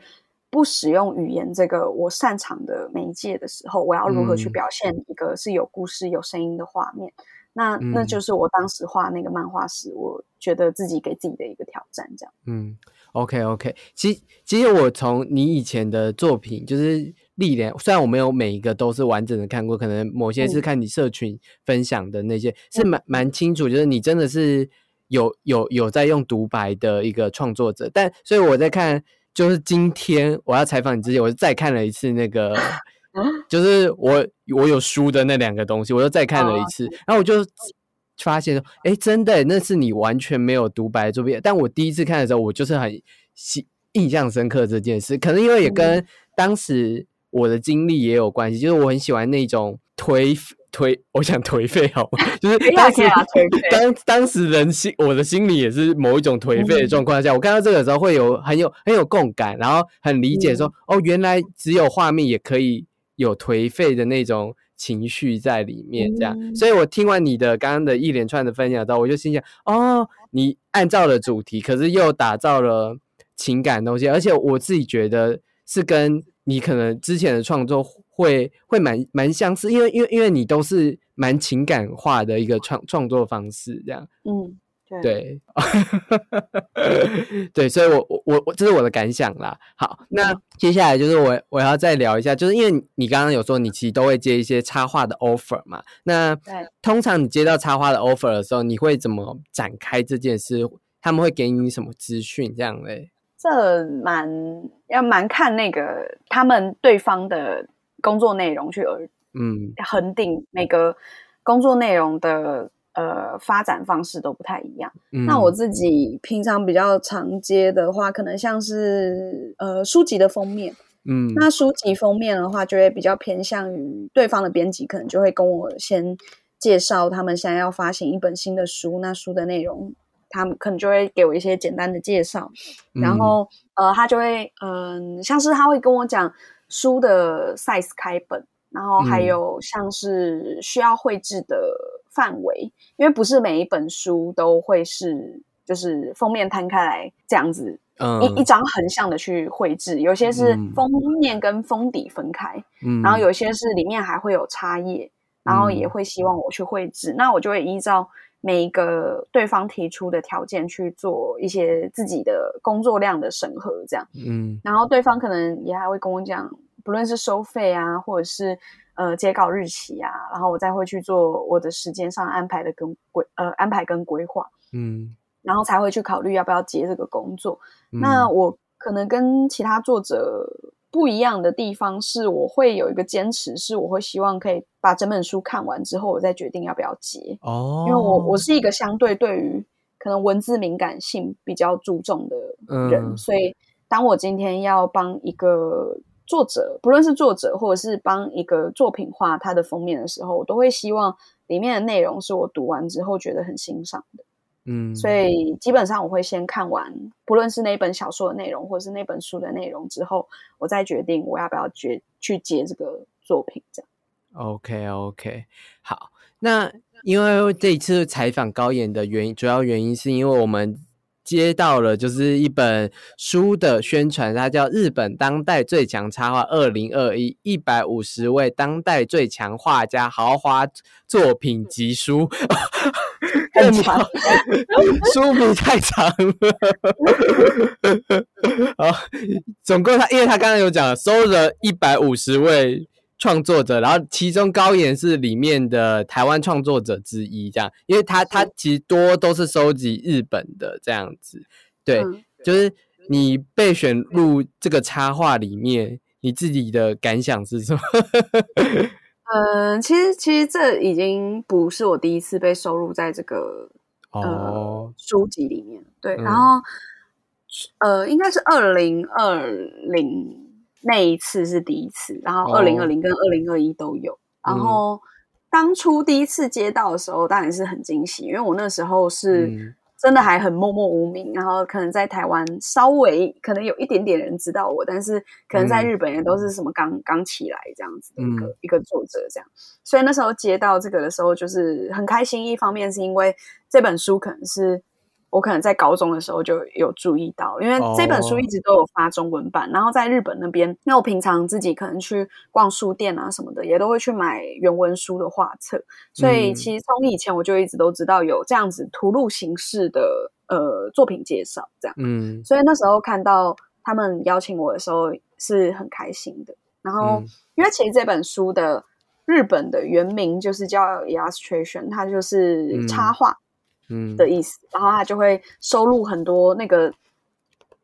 不使用语言这个我擅长的媒介的时候，我要如何去嗯表现一个是有故事、有声音的画面？那那嗯就是我当时画那个漫画时，我觉得自己给自己的一个挑战。这样，嗯，OK OK，其实其实我从你以前的作品就是历年，虽然我没有每一个都是完整的看过，可能某些是嗯。看你社群分享的那些，是蛮蛮清楚，就是你真的是有有有在用独白的一个创作者，但所以我在看。就是今天我要采访你之前，我就再看了一次那个，[LAUGHS] 就是我我有书的那两个东西，我又再看了一次，然后我就发现说，哎，真的，那是你完全没有独白的作品。但我第一次看的时候，我就是很印印象深刻这件事，可能因为也跟当时我的经历也有关系，就是我很喜欢那种颓颓，我想颓废好吗？就是当时当当时人心，我的心里也是某一种颓废的状况下，我看到这个时候会有很有很有共感，然后很理解说，哦，原来只有画面也可以有颓废的那种情绪在里面，这样。嗯所以我听完你的刚刚的一连串的分享之后，我就心想，哦，你按照了主题，可是又打造了情感东西，而且我自己觉得是跟你可能之前的创作会会蛮蛮相似，因为因为因为你都是蛮情感化的一个创创作方式，这样嗯，对，对，[LAUGHS] 对，所以我我我我这是我的感想啦。好，那接下来就是我我要再聊一下，就是因为你刚刚有说你其实都会接一些插画的 offer 嘛，那通常你接到插画的 offer 的时候，你会怎么展开这件事？他们会给你什么资讯这样嘞？这蛮要蛮看那个他们对方的工作内容去而嗯恒定每个工作内容的呃发展方式都不太一样。嗯，那我自己平常比较常接的话，可能像是呃书籍的封面。嗯那书籍封面的话，就会比较偏向于对方的编辑，可能就会跟我先介绍他们现在要发行一本新的书，那书的内容，他们可能就会给我一些简单的介绍，然嗯。后呃，他就会嗯、像是他会跟我讲书的 size 开本，然后还嗯。有像是需要绘制的范围，因为不是每一本书都会是就是封面摊开来这样子嗯。一一张横向的去绘制，有些是嗯。封面跟封底分开，嗯，然后有些是里面还会有插页，然后也嗯会希望我去绘制，那我就会依照每一个对方提出的条件去做一些自己的工作量的审核，这样。嗯然后对方可能也还会跟我讲，不论是收费啊，或者是呃截稿日期啊，然后我再会去做我的时间上安排的跟规呃安排跟规划，嗯，然后才会去考虑要不要接这个工作。嗯那我可能跟其他作者不一样的地方是，我会有一个坚持，是我会希望可以把整本书看完之后，我再决定要不要接。哦，因为我我是一个相对对于可能文字敏感性比较注重的人，嗯所以当我今天要帮一个作者，不论是作者或者是帮一个作品画它的封面的时候，我都会希望里面的内容是我读完之后觉得很欣赏的。嗯，所以基本上我会先看完，不论是那本小说的内容，或是那本书的内容之后，我再决定我要不要决去接这个作品。这样，OK OK，好，那因为这一次采访高岩的原因，主要原因是因为我们接到了就是一本书的宣传，它叫《日本当代最强插画二零二一一百五十位当代最强画家豪华作品集书》很长 [LAUGHS] 书名太长了。[LAUGHS] 好，总共他因为他刚刚有讲收了一百五十位创作者，然后其中高岩是里面的台湾创作者之一，这样，因为他他其实多都是收集日本的这样子，对，嗯就是你被选入这个插画里面，你自己的感想是什么？[LAUGHS] 嗯，其实其实这已经不是我第一次被收录在这个哦，书籍里面。对，嗯然后呃，应该是二零二零那一次是第一次，然后哦二零二零跟二零二一都有。然后当初第一次接到的时候，当然是很惊喜，因为我那时候是嗯真的还很默默无名，然后可能在台湾稍微可能有一点点人知道我，但是可能在嗯日本也都是什么刚刚起来这样子的一个、嗯一个作者这样。所以那时候接到这个的时候，就是很开心。一方面是因为这本书可能是我可能在高中的时候就有注意到，因为这本书哦一直都有发中文版，然后在日本那边，因为我平常自己可能去逛书店啊什么的，也都会去买原文书的画册，所以嗯其实从以前我就一直都知道有这样子图录形式的呃作品介绍这样。嗯所以那时候看到他们邀请我的时候是很开心的。然后，嗯因为其实这本书的日本的原名就是叫 illustration，它就是嗯插画嗯的意思。然后他就会收录很多那个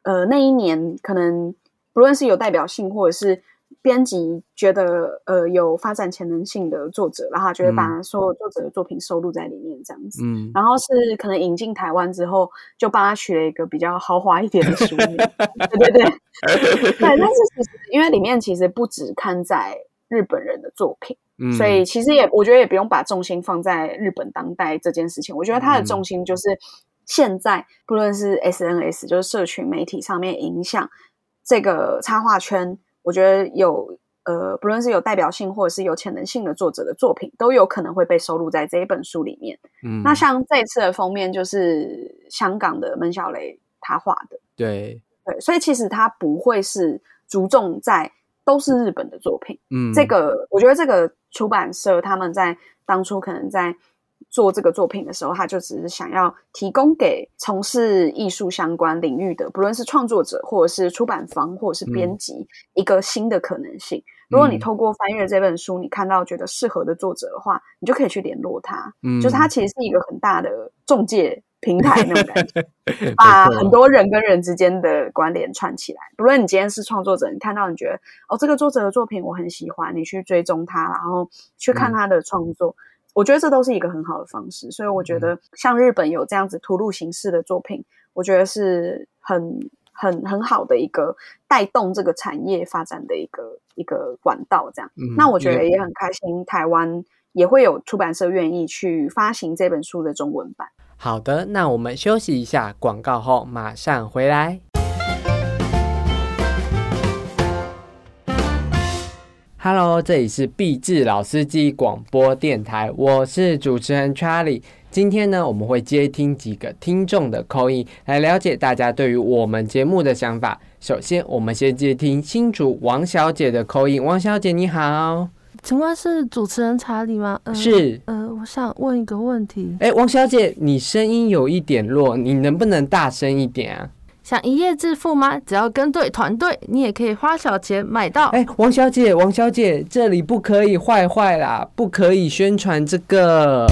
呃那一年可能不论是有代表性或者是。编辑觉得呃有发展潜能性的作者，然后他就会把所有作者的作品收录在里面，这样子。嗯然后是可能引进台湾之后，就帮他取了一个比较豪华一点的书名，对对对，对。但是其实因为里面其实不只看在日本人的作品，嗯，所以其实也我觉得也不用把重心放在日本当代这件事情。我觉得它的重心就是现在不论是 SNS 就是社群媒体上面影响这个插画圈，我觉得有。呃，不论是有代表性或者是有潜能性的作者的作品，都有可能会被收录在这一本书里面。嗯那像这一次的封面就是香港的门小雷他画的，对，对，所以其实他不会是着重在都是日本的作品。嗯这个我觉得这个出版社他们在当初可能在做这个作品的时候，他就只是想要提供给从事艺术相关领域的，不论是创作者或者是出版方或者是编辑，一个新的可能性。如果你嗯透过翻阅这本书，你看到觉得适合的作者的话，你就可以去联络他。嗯就是他其实是一个很大的中介平台那种感觉，[LAUGHS] 把很多人跟人之间的关联串起来。不论你今天是创作者，你看到你觉得哦这个作者的作品我很喜欢，你去追踪他，然后去看嗯他的创作，我觉得这都是一个很好的方式。所以我嗯觉得像日本有这样子图录形式的作品，我觉得是很很很好的一个带动这个产业发展的一个一个管道。这样，嗯那我觉得也也很开心，台湾也会有出版社愿意去发行这本书的中文版。好的，那我们休息一下，广告后马上回来。Hello，这里是毕志老司机广播电台，我是主持人 Charlie。今天呢，我们会接听几个听众的口音，来了解大家对于我们节目的想法。首先，我们先接听新竹王小姐的口音。王小姐，你好，请问是主持人查理吗？呃、是。呃，我想问一个问题，哎，王小姐，你声音有一点弱，你能不能大声一点啊？想一夜致富吗？只要跟对团队，你也可以花小钱买到。哎，王小姐，王小姐，这里不可以坏坏啦，不可以宣传这个。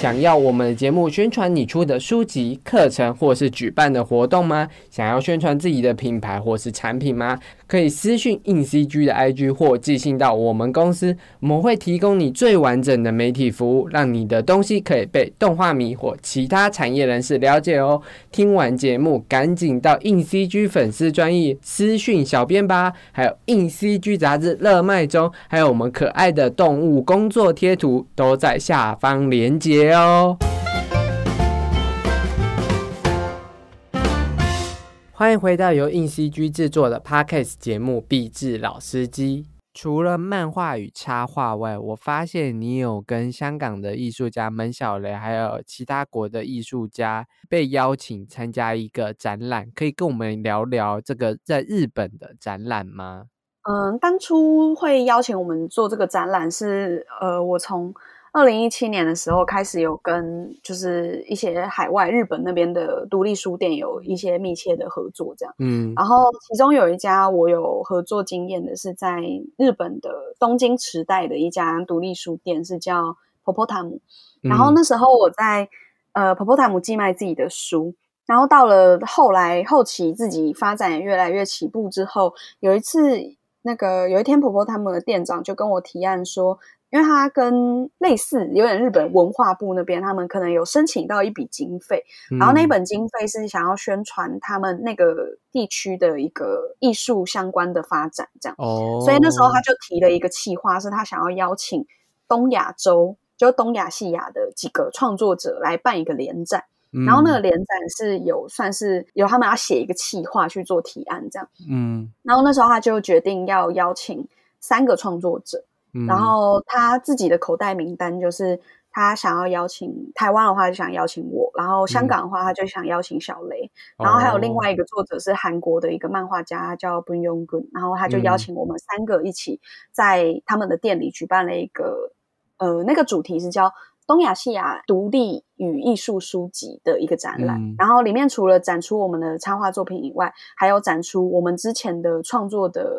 想要我们的节目宣传你出的书籍、课程或是举办的活动吗？想要宣传自己的品牌或是产品吗？可以私讯硬 CG 的 IG 或寄信到我们公司，我们会提供你最完整的媒体服务，让你的东西可以被动画迷或其他产业人士了解哦。听完节目，赶紧到硬 CG 粉丝专业私讯小编吧，还有硬 CG 杂志热卖中，还有我们可爱的动物工作贴图都在下方连结哦。欢迎回到由硬 CG 制作的 Podcast 节目《壁纸老司机》。除了漫画与插画外，我发现你有跟香港的艺术家门小雷，还有其他国的艺术家被邀请参加一个展览，可以跟我们聊聊这个在日本的展览吗？嗯，当初会邀请我们做这个展览是，呃，我从二零一七年的时候开始有跟就是一些海外日本那边的独立书店有一些密切的合作，这样。嗯然后其中有一家我有合作经验的是在日本的东京池袋的一家独立书店，是叫婆婆塔姆。然后那时候我在呃婆婆塔姆寄卖自己的书，然后到了后来后期自己发展也越来越起步之后，有一次那个有一天婆婆他们的店长就跟我提案说，因为他跟类似有点日本文化部那边，他们可能有申请到一笔经费，然后那本经费是想要宣传他们那个地区的一个艺术相关的发展，这样。哦，所以那时候他就提了一个企划，是他想要邀请东亚洲，就东亚西亚的几个创作者来办一个联展。然后那个联展是有算是有他们要写一个企划去做提案这样，嗯，然后那时候他就决定要邀请三个创作者，嗯。然后他自己的口袋名单就是他想要邀请台湾的话就想邀请我，然后香港的话他就想邀请小雷，然后还有另外一个作者是韩国的一个漫画家叫 b u n Yong Gun，然后他就邀请我们三个一起在他们的店里举办了一个呃那个主题是叫。东亚西亚独立与艺术书籍的一个展览，嗯。然后里面除了展出我们的插画作品以外，还有展出我们之前的创作的，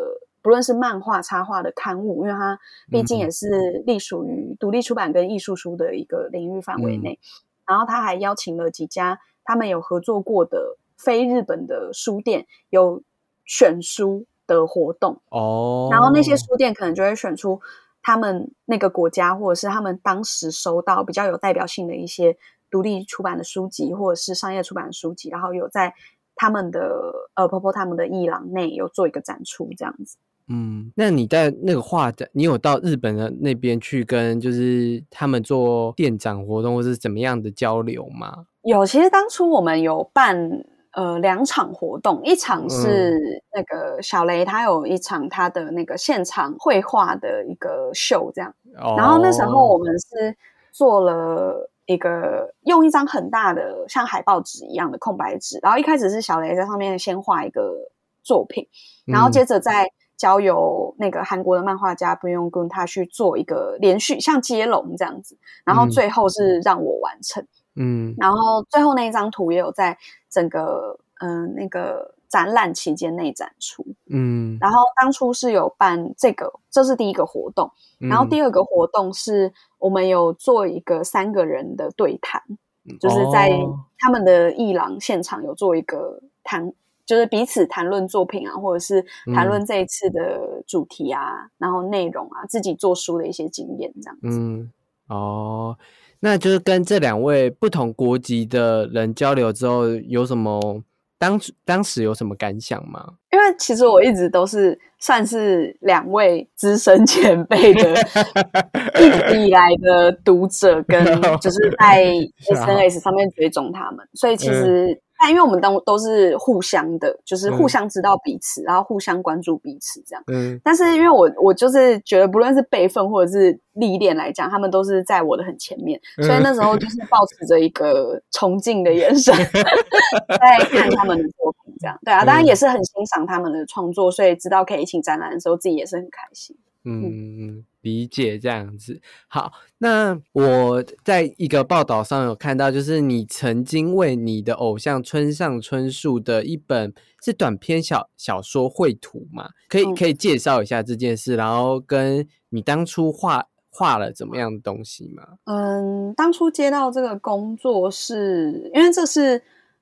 不论是漫画、插画的刊物，因为它毕竟也是隶属于独立出版跟艺术书的一个领域范围内。然后他还邀请了几家他们有合作过的非日本的书店，有选书的活动。哦，然后那些书店可能就会选出他们那个国家，或者是他们当时收到比较有代表性的一些独立出版的书籍，或者是商业出版的书籍，然后有在他们的呃婆婆他们的艺廊内有做一个展出，这样子。嗯，那你在那个画展，你有到日本的那边去跟就是他们做店长活动，或是怎么样的交流吗？有，其实当初我们有办呃两场活动，一场是那个小雷他有一场他的那个现场绘画的一个秀这样，哦。然后那时候我们是做了一个用一张很大的像海报纸一样的空白纸，然后一开始是小雷在上面先画一个作品，然后接着再交由那个韩国的漫画家不用跟他去做一个连续像接龙这样子，然后嗯最后是让我完成。嗯然后最后那一张图也有在整个嗯、呃那个展览期间内展出。嗯，然后当初是有办这个，这是第一个活动。然后嗯第二个活动是我们有做一个三个人的对谈，就是在哦他们的艺廊现场有做一个谈，就是彼此谈论作品啊，或者是谈论这一次的主题啊，然后内容啊，自己做书的一些经验这样子。嗯哦，那就是跟这两位不同国籍的人交流之后，有什么当当时有什么感想吗？因为其实我一直都是算是两位资深前辈的一直以来的读者，跟 [LAUGHS] 就是在 [LAUGHS] SNS 上面追踪他们，所以其实但因为我们都都是互相的，就是互相知道彼此，然后互相关注彼此这样。嗯。但是因为我我就是觉得，不论是辈分或者是历练来讲，他们都是在我的很前面，嗯所以那时候就是保持着一个崇敬的眼神 [LAUGHS] 在看他们的作品，这样。对啊，当然也是很欣赏他们的创作，所以知道可以一起展览的时候，自己也是很开心。嗯嗯，理解这样子。好，那我在一个报道上有看到，就是你曾经为你的偶像村上春树的一本是短篇小小说绘图嘛？可以嗯可以介绍一下这件事，然后跟你当初画画了怎么样的东西吗？嗯，当初接到这个工作是因为这是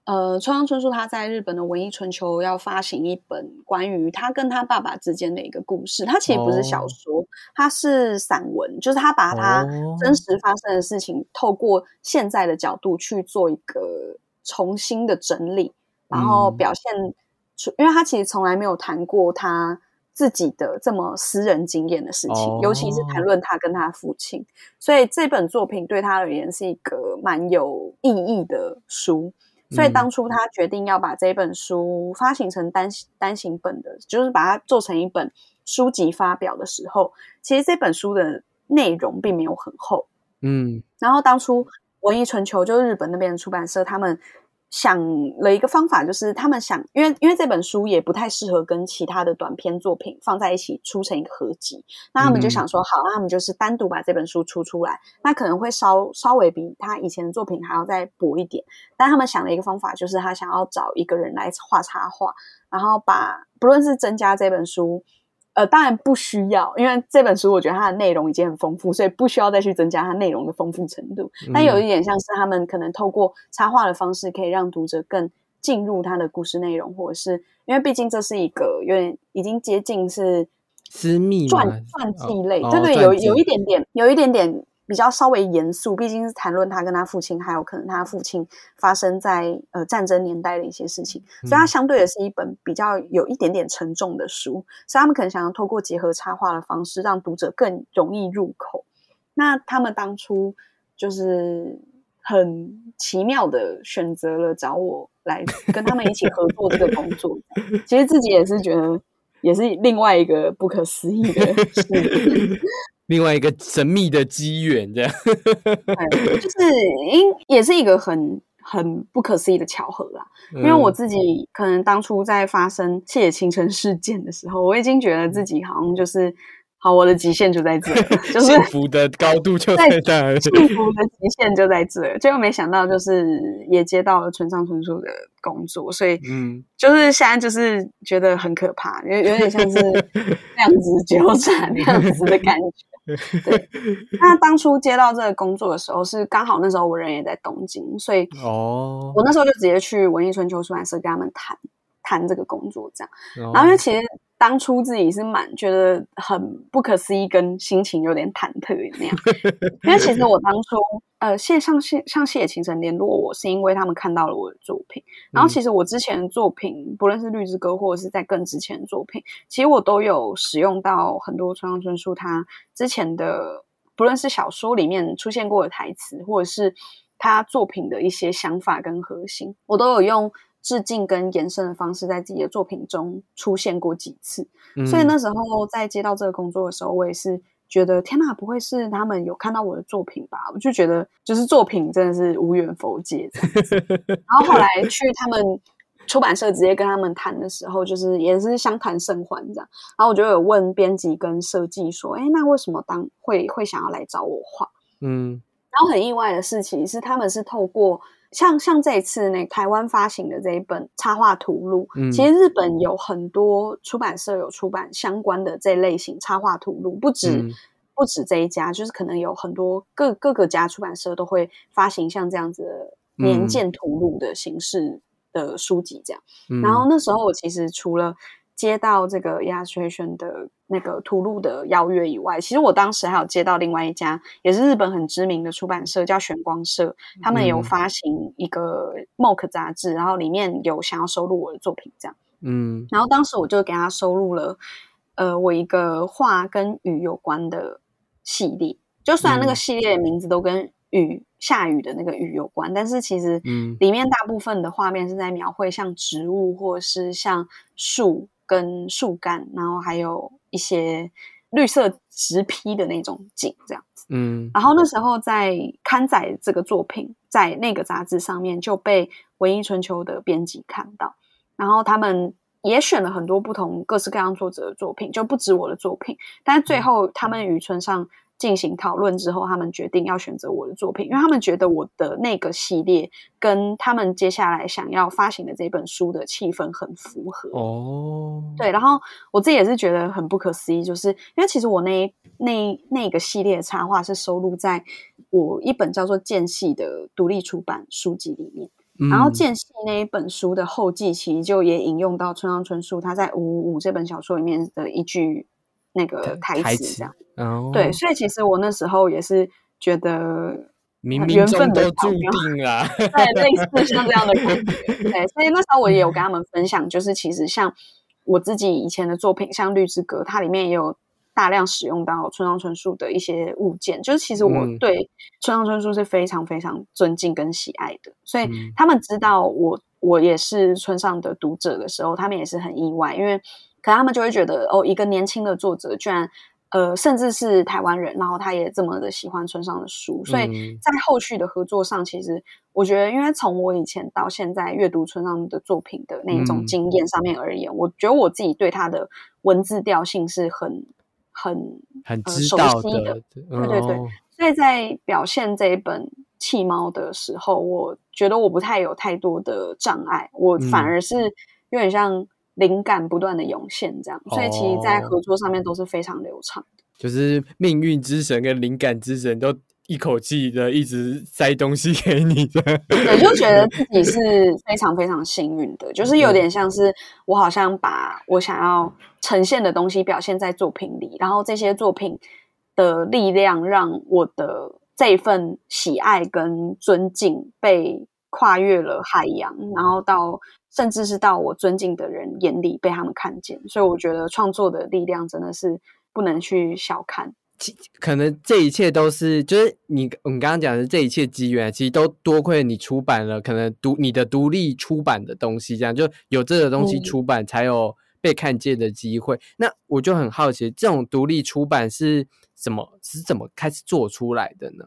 呃，村上春树他在日本的文艺春秋要发行一本关于他跟他爸爸之间的一个故事。他其实不是小哦说，他是散文，就是他把他哦真实发生的事情，透过现在的角度去做一个重新的整理，然后嗯表现出，因为他其实从来没有谈过他。自己的这么私人经验的事情，尤其是谈哦论他跟他父亲，所以这本作品对他而言是一个蛮有意义的书。所以嗯当初他决定要把这本书发行成单单行本的，就是把它做成一本书籍发表的时候，其实这本书的内容并没有很厚。嗯然后当初文艺春秋就是日本那边的出版社，他们想了一个方法，就是他们想，因为因为这本书也不太适合跟其他的短篇作品放在一起出成一个合集，那他们就想说，好，那他们就是单独把这本书出出来，那可能会稍稍微比他以前的作品还要再薄一点。但他们想了一个方法，就是他想要找一个人来画插画，然后把不论是增加这本书。呃，当然不需要，因为这本书我觉得它的内容已经很丰富，所以不需要再去增加它内容的丰富程度。但有一点像是他们可能透过插画的方式，可以让读者更进入他的故事内容，或者是因为毕竟这是一个有点已经接近是私密传传记类，哦对对，有有一点点，有一点点比较稍微严肃，毕竟是谈论他跟他父亲，还有可能他父亲发生在呃战争年代的一些事情，所以它嗯相对的是一本比较有一点点沉重的书，所以他们可能想要透过结合插画的方式，让读者更容易入口。那他们当初就是很奇妙的选择了找我来跟他们一起合作这个工作，[LAUGHS] 其实自己也是觉得。也是另外一个不可思议的事情，另外一个神秘的机缘，这样。对，就是因也是一个很很不可思议的巧合啦。因为我嗯自己可能当初在发生谢野清城事件的时候，我已经觉得自己好像就是好，我的极限就在这，[LAUGHS] 就是幸福的高度就在这儿。幸福的极限就在这了。结果没想到，就是也接到了村上春树的工作，所以嗯，就是现在就是觉得很可怕，有有点像是 [LAUGHS] 量子纠缠那样子的感觉。对，[LAUGHS] 那当初接到这个工作的时候，是刚好那时候我人也在东京，所以哦，我那时候就直接去文艺春秋出版社跟他们谈谈这个工作，这样。然然后因为其实当初自己是蛮觉得很不可思议，跟心情有点忐忑那样。[LAUGHS] 因为其实我当初呃谢上谢像谢秦城联络我，是因为他们看到了我的作品。然后其实我之前的作品，不论是绿之歌或者是在更之前的作品，其实我都有使用到很多村上春树他之前的，不论是小说里面出现过的台词，或者是他作品的一些想法跟核心，我都有用。致敬跟延伸的方式，在自己的作品中出现过几次，嗯所以那时候在接到这个工作的时候，我也是觉得天哪，不会是他们有看到我的作品吧？我就觉得就是作品真的是无缘佛界这样子。[LAUGHS] 然后后来去他们出版社直接跟他们谈的时候，就是也是相谈甚欢这样。然后我就有问编辑跟设计说：“哎，那为什么当会会想要来找我画？”嗯然后很意外的事情是，他们是透过像像这一次那台湾发行的这一本插画图录，嗯其实日本有很多出版社有出版相关的这类型插画图录，不止、嗯。不止这一家，就是可能有很多各各个家出版社都会发行像这样子的年嗯。鉴图录的形式的书籍这样。嗯，然后那时候我其实除了接到这个 illustration 的那个图录的邀约以外，其实我当时还有接到另外一家也是日本很知名的出版社，叫玄光社，他们有嗯发行一个 Mock 杂志，然后里面有想要收录我的作品这样。嗯然后当时我就给他收录了，呃，我一个画跟雨有关的系列。就虽然那个嗯系列的名字都跟雨下雨的那个雨有关，但是其实嗯里面大部分的画面是在描绘像植物或者是像树跟树干，然后还有一些绿色植披的那种景这样子。嗯然后那时候在刊载这个作品，在那个杂志上面就被文艺春秋的编辑看到，然后他们也选了很多不同各式各样作者的作品，就不止我的作品。但是最后他们与村上进行讨论之后，他们决定要选择我的作品，因为他们觉得我的那个系列跟他们接下来想要发行的这本书的气氛很符合。哦，对，然后我自己也是觉得很不可思议，就是因为其实我那一那那个系列的插画是收录在我一本叫做《间隙》的独立出版书籍里面。嗯然后《间隙》那一本书的后记，其实就也引用到村上春树他在《五五五》这本小说里面的一句那个台词，这样。哦，对，所以其实我那时候也是觉得冥冥中都注定啦。[LAUGHS] 对，类似像这样的感觉。对，所以那时候我也有跟他们分享，就是其实像我自己以前的作品，像《绿之歌》，它里面也有大量使用到村上春树的一些物件。就是其实我嗯对村上春树是非常非常尊敬跟喜爱的，所以嗯他们知道我我也是村上的读者的时候，他们也是很意外，因为可他们就会觉得哦，一个年轻的作者居然。呃，甚至是台湾人，然后他也这么的喜欢村上的书，所以嗯。在后续的合作上，其实我觉得，因为从我以前到现在阅读村上的作品的那种嗯。经验上面而言，我觉得我自己对他的文字调性是很很很呃熟悉的的，对对对哦。所以在表现这一本《弃猫》的时候，我觉得我不太有太多的障碍，我反嗯。而是有点像灵感不断的涌现这样，所以其实，在哦。合作上面都是非常流畅的。就是命运之神跟灵感之神都一口气的一直塞东西给你的，对，就觉得自己是 [LAUGHS] 非常非常幸运的，就是有点像是我好像把我想要呈现的东西表现在作品里，然后这些作品的力量让我的这份喜爱跟尊敬被跨越了海洋，然后到甚至是到我尊敬的人眼里被他们看见，所以我觉得创作的力量真的是不能去小看。可能这一切都是，就是你我们刚刚讲的这一切机缘，其实都多亏你出版了，可能独你的独立出版的东西，这样就有这个东西出版，才有被看见的机会。那我就很好奇，这种独立出版是怎么是怎么开始做出来的呢？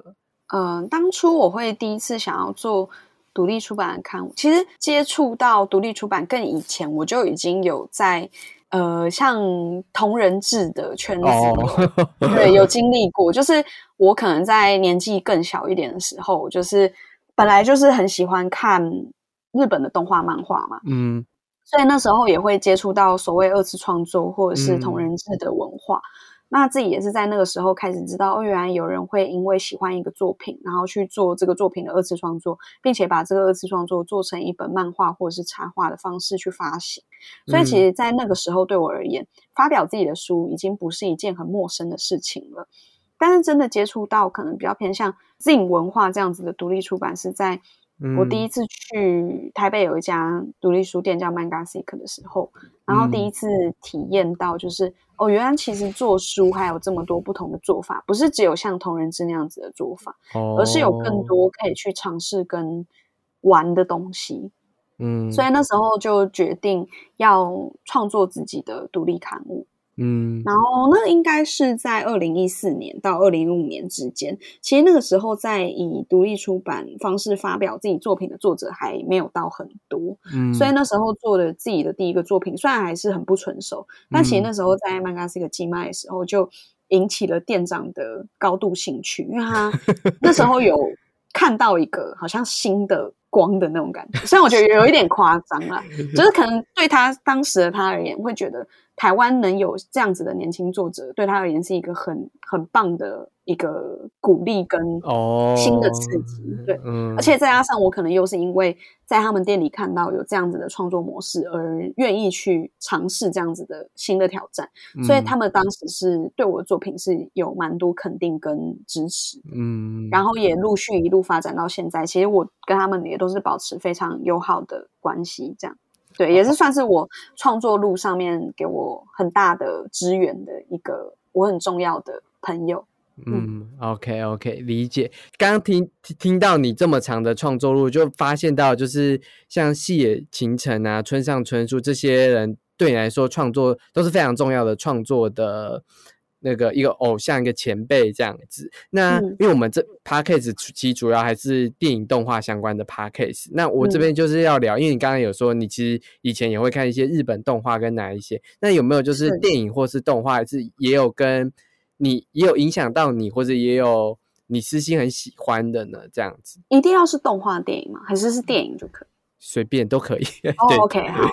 嗯，当初我会第一次想要做独立出版的刊物，其实接触到独立出版更以前，我就已经有在。呃，像同人志的圈子，对，有经历过。就是我可能在年纪更小一点的时候，就是本来就是很喜欢看日本的动画漫画嘛，嗯，所以那时候也会接触到所谓二次创作或者是同人志的文化。那自己也是在那个时候开始知道，哦，原来有人会因为喜欢一个作品，然后去做这个作品的二次创作，并且把这个二次创作做成一本漫画或者是插画的方式去发行。所以，其实，在那个时候对我而言，发表自己的书已经不是一件很陌生的事情了。但是，真的接触到可能比较偏向 Zin 文化这样子的独立出版，是在。我第一次去台北有一家独立书店叫 Mangasic 的时候，然后第一次体验到，就是哦，原来其实做书还有这么多不同的做法，不是只有像同人志那样子的做法，而是有更多可以去尝试跟玩的东西。嗯，所以那时候就决定要创作自己的独立刊物。嗯，然后那应该是在二零一四年到二零一五年之间。其实那个时候，在以独立出版方式发表自己作品的作者还没有到很多。嗯，所以那时候做的自己的第一个作品，虽然还是很不成熟，但其实那时候在曼加斯克寄卖的时候，就引起了店长的高度兴趣，因为他 [LAUGHS] 那时候有看到一个好像新的光的那种感觉。虽然我觉得有一点夸张了，[LAUGHS] 就是可能对他当时的他而言，会觉得。台湾能有这样子的年轻作者，对他而言是一个很很棒的一个鼓励跟新的刺激。对，而且再加上我可能又是因为在他们店里看到有这样子的创作模式，而愿意去尝试这样子的新的挑战，所以他们当时是对我的作品是有蛮多肯定跟支持。嗯，然后也陆续一路发展到现在，其实我跟他们也都是保持非常友好的关系，这样。对，也是算是我创作路上面给我很大的支援的一个我很重要的朋友。嗯，OK OK，理解。刚刚听听到你这么长的创作路，就发现到就是像细野晴臣啊、村上春树这些人，对你来说创作都是非常重要的创作的。那个一个偶像一个前辈这样子，那因为我们这 p a c k a g e 其实主要还是电影动画相关的 p a c k a g e 那我这边就是要聊，因为你刚刚有说你其实以前也会看一些日本动画跟哪一些，那有没有就是电影或是动画是也有跟你也有影响到你，或者也有你私心很喜欢的呢？这样子一定要是动画电影吗？还是是电影就可以？随便都可以。[LAUGHS] 哦，OK，好。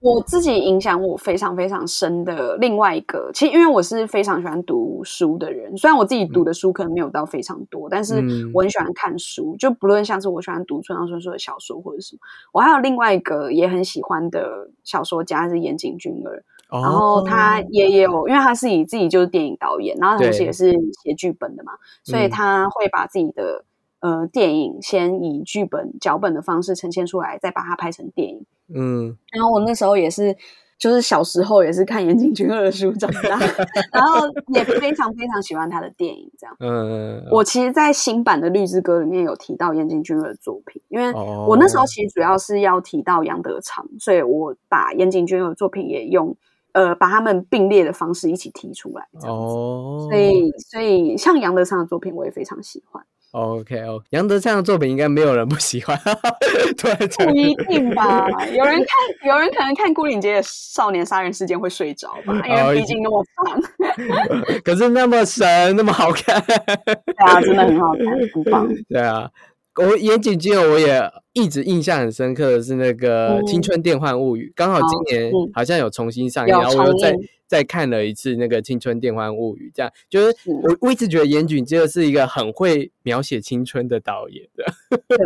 我自己影响我非常非常深的另外一个，其实因为我是非常喜欢读书的人，虽然我自己读的书可能没有到非常多，但是我很喜欢看书。就不论像是我喜欢读村上春树的小说或者什么，我还有另外一个也很喜欢的小说家是岩井俊二，然后他也有，因为他是以自己就是电影导演，然后同时也是写剧本的嘛，所以他会把自己的呃电影先以剧本脚本的方式呈现出来，再把它拍成电影。嗯，然后我那时候也是，就是小时候也是看岩井俊二的书长大，[LAUGHS] 然后也非常非常喜欢他的电影。这样，嗯，我其实，在新版的《绿之歌》里面有提到岩井俊二的作品，因为我那时候其实主要是要提到杨德昌，所以我把岩井俊二的作品也用呃把他们并列的方式一起提出来。哦，所以所以像杨德昌的作品，我也非常喜欢。OK 哦，杨德昌的作品应该没有人不喜欢，对，不一定吧？有人看，有人可能看《孤岭街的少年杀人事件》会睡着吧？因为毕竟那么长，[LAUGHS] 可是那么神，那么好看，对啊，真的很好看，不棒。对啊，我岩井俊二我也一直印象很深刻的是那个嗯《青春电幻物语》，刚好今年嗯好像有重新上映，有然后我又再重映再看了一次那个《青春电幻物语》，这样就是是我我一直觉得岩井俊二是一个很会描写青春的导演的。对，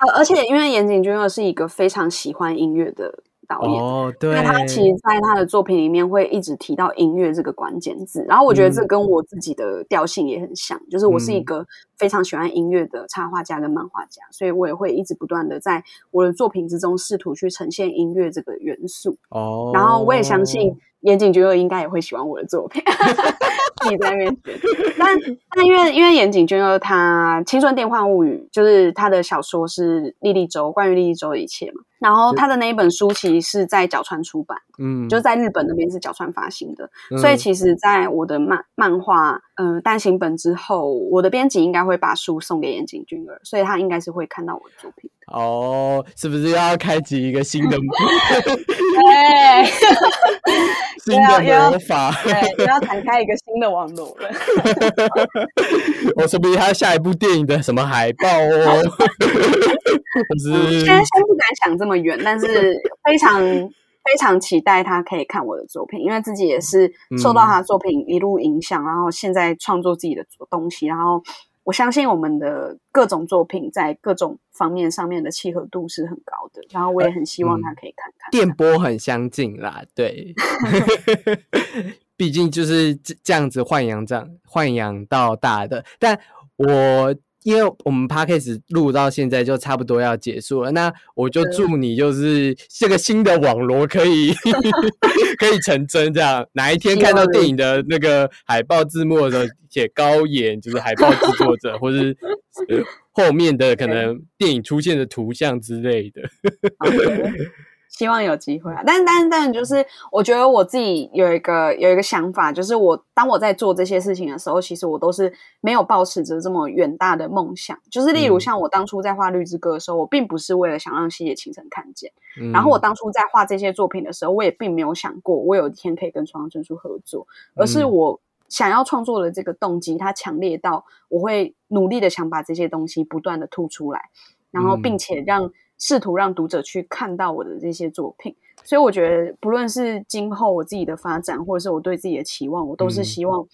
呃，而且因为岩井俊二是一个非常喜欢音乐的导演，哦，对，那他其实在他的作品里面会一直提到音乐这个关键字，然后我觉得这嗯跟我自己的调性也很像，就是我是一嗯个非常喜欢音乐的插画家跟漫画家，所以我也会一直不断的在我的作品之中试图去呈现音乐这个元素。哦，然后我也相信岩井俊二应该也会喜欢我的作品，[LAUGHS] 自己在那边学。但但因为因为岩井俊二他《青春电幻物语》就是他的小说是莉莉周关于莉莉周的一切嘛，然后他的那一本书其实是在角川出版，嗯，就在日本那边是角川发行的，所以嗯其实在我的漫漫画呃单行本之后，我的编辑应该会把书送给岩井俊二，所以他应该是会看到我的作品。哦，是不是要开启一个新的 [LAUGHS] 对。[LAUGHS] 新的魔法？对，又要展开一个新的网络了。[LAUGHS] 我说不定还有下一部电影的什么海报哦，现在先不敢想这么远，但是非常非常期待他可以看我的作品，因为自己也是受到他的作品一路影响，然后现在创作自己的东西，然后我相信我们的各种作品在各种方面上面的契合度是很高的，然后我也很希望他可以看看。电波很相近啦，对 [LAUGHS] [LAUGHS] 毕竟就是这这样子豢养长豢养到大的。但我因为我们 p a c k a g e 录到现在就差不多要结束了，那我就祝你就是这个新的网罗可以 [LAUGHS] 可以成真，这样。哪一天看到电影的那个海报字幕的时候写高岩，就是海报制作者，[LAUGHS] 或是、呃后面的可能电影出现的图像之类的。希望有机会啊！但但但就是，我觉得我自己有一个有一个想法，就是我当我在做这些事情的时候，其实我都是没有抱持着这么远大的梦想。就是例如嗯像我当初在画《绿之歌》的时候，我并不是为了想让西野晴臣看见。嗯然后我当初在画这些作品的时候，我也并没有想过我有一天可以跟川上春树合作，而是嗯我想要创作的这个动机，它强烈到我会努力的想把这些东西不断的吐出来，然后嗯并且让试图让读者去看到我的这些作品。所以我觉得，不论是今后我自己的发展，或者是我对自己的期望，我都是嗯希望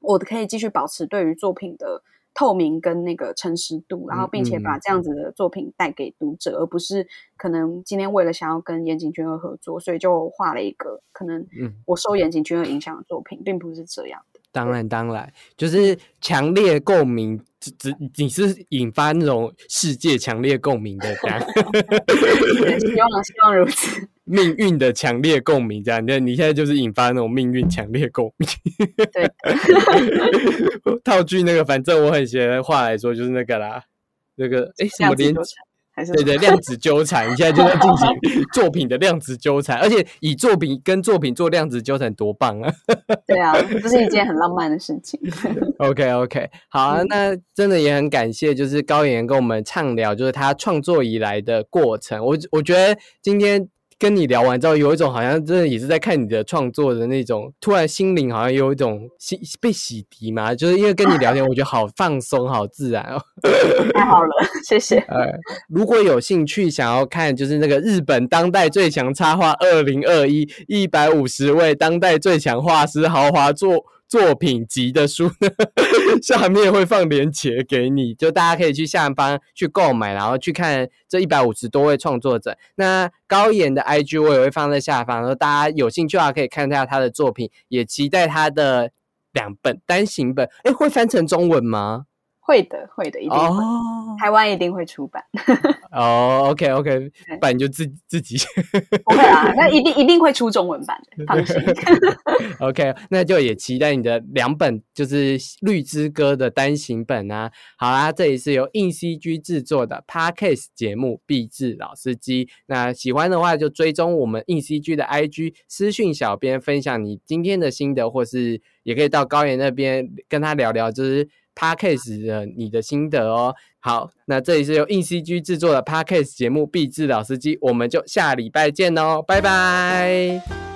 我可以继续保持对于作品的透明跟那个诚实度，然后并且把嗯这样子的作品带给读者，而不是可能今天为了想要跟岩井俊二合作，所以就画了一个可能嗯我受岩井俊二影响的作品，并不是这样的。当然，当然，就是强烈共鸣，只只你是引发那种世界强烈共鸣的这样，对 [LAUGHS] 希望希望如此。命运的强烈共鸣这样。你你现在就是引发那种命运强烈共鸣。对，[LAUGHS] 套句那个，反正我很喜欢的话来说，就是那个啦，那个诶什么连量子纠缠还是对对，量子纠缠，你现在就在进行 [LAUGHS] 作品的量子纠缠，而且以作品跟作品做量子纠缠，多棒啊！[LAUGHS] 对啊，这是一件很浪漫的事情。OK OK，好啊，嗯那真的也很感谢，就是高妍跟我们畅聊，就是他创作以来的过程。我我觉得今天跟你聊完之后，有一种好像真的也是在看你的创作的那种，突然心灵好像有一种洗被洗涤嘛，就是因为跟你聊天，我觉得好放松，好自然哦。太 [LAUGHS] 好了，谢谢。呃，如果有兴趣想要看，就是那个日本当代最强插画二零二一一百五十位当代最强画师豪华作作品集的书呢，[LAUGHS] 下面会放链接给你，就大家可以去下方去购买，然后去看这一百五十多位创作者。那高岩的 IG 我也会放在下方，然后大家有兴趣的话可以看一下他的作品，也期待他的两本单行本。诶，会翻成中文吗？会的，会的，一定会。哦台湾一定会出版，哦，OK OK，[LAUGHS] 不然你就自自己不会啊，那一定一定会出中文版的，放心。[LAUGHS] OK，那就也期待你的两本就是《绿之歌》的单行本啊。好啦，这里是由硬 CG 制作的 Podcast 节目《壁纸老司机》。那喜欢的话就追踪我们硬 CG 的 IG 私讯小编分享你今天的心得，或是也可以到高原那边跟他聊聊，就是 Podcast 的你的心得哦。好，那这里是由硬 CG 制作的 Podcast 节目《壁纸老司机》，我们就下礼拜见哦，拜拜。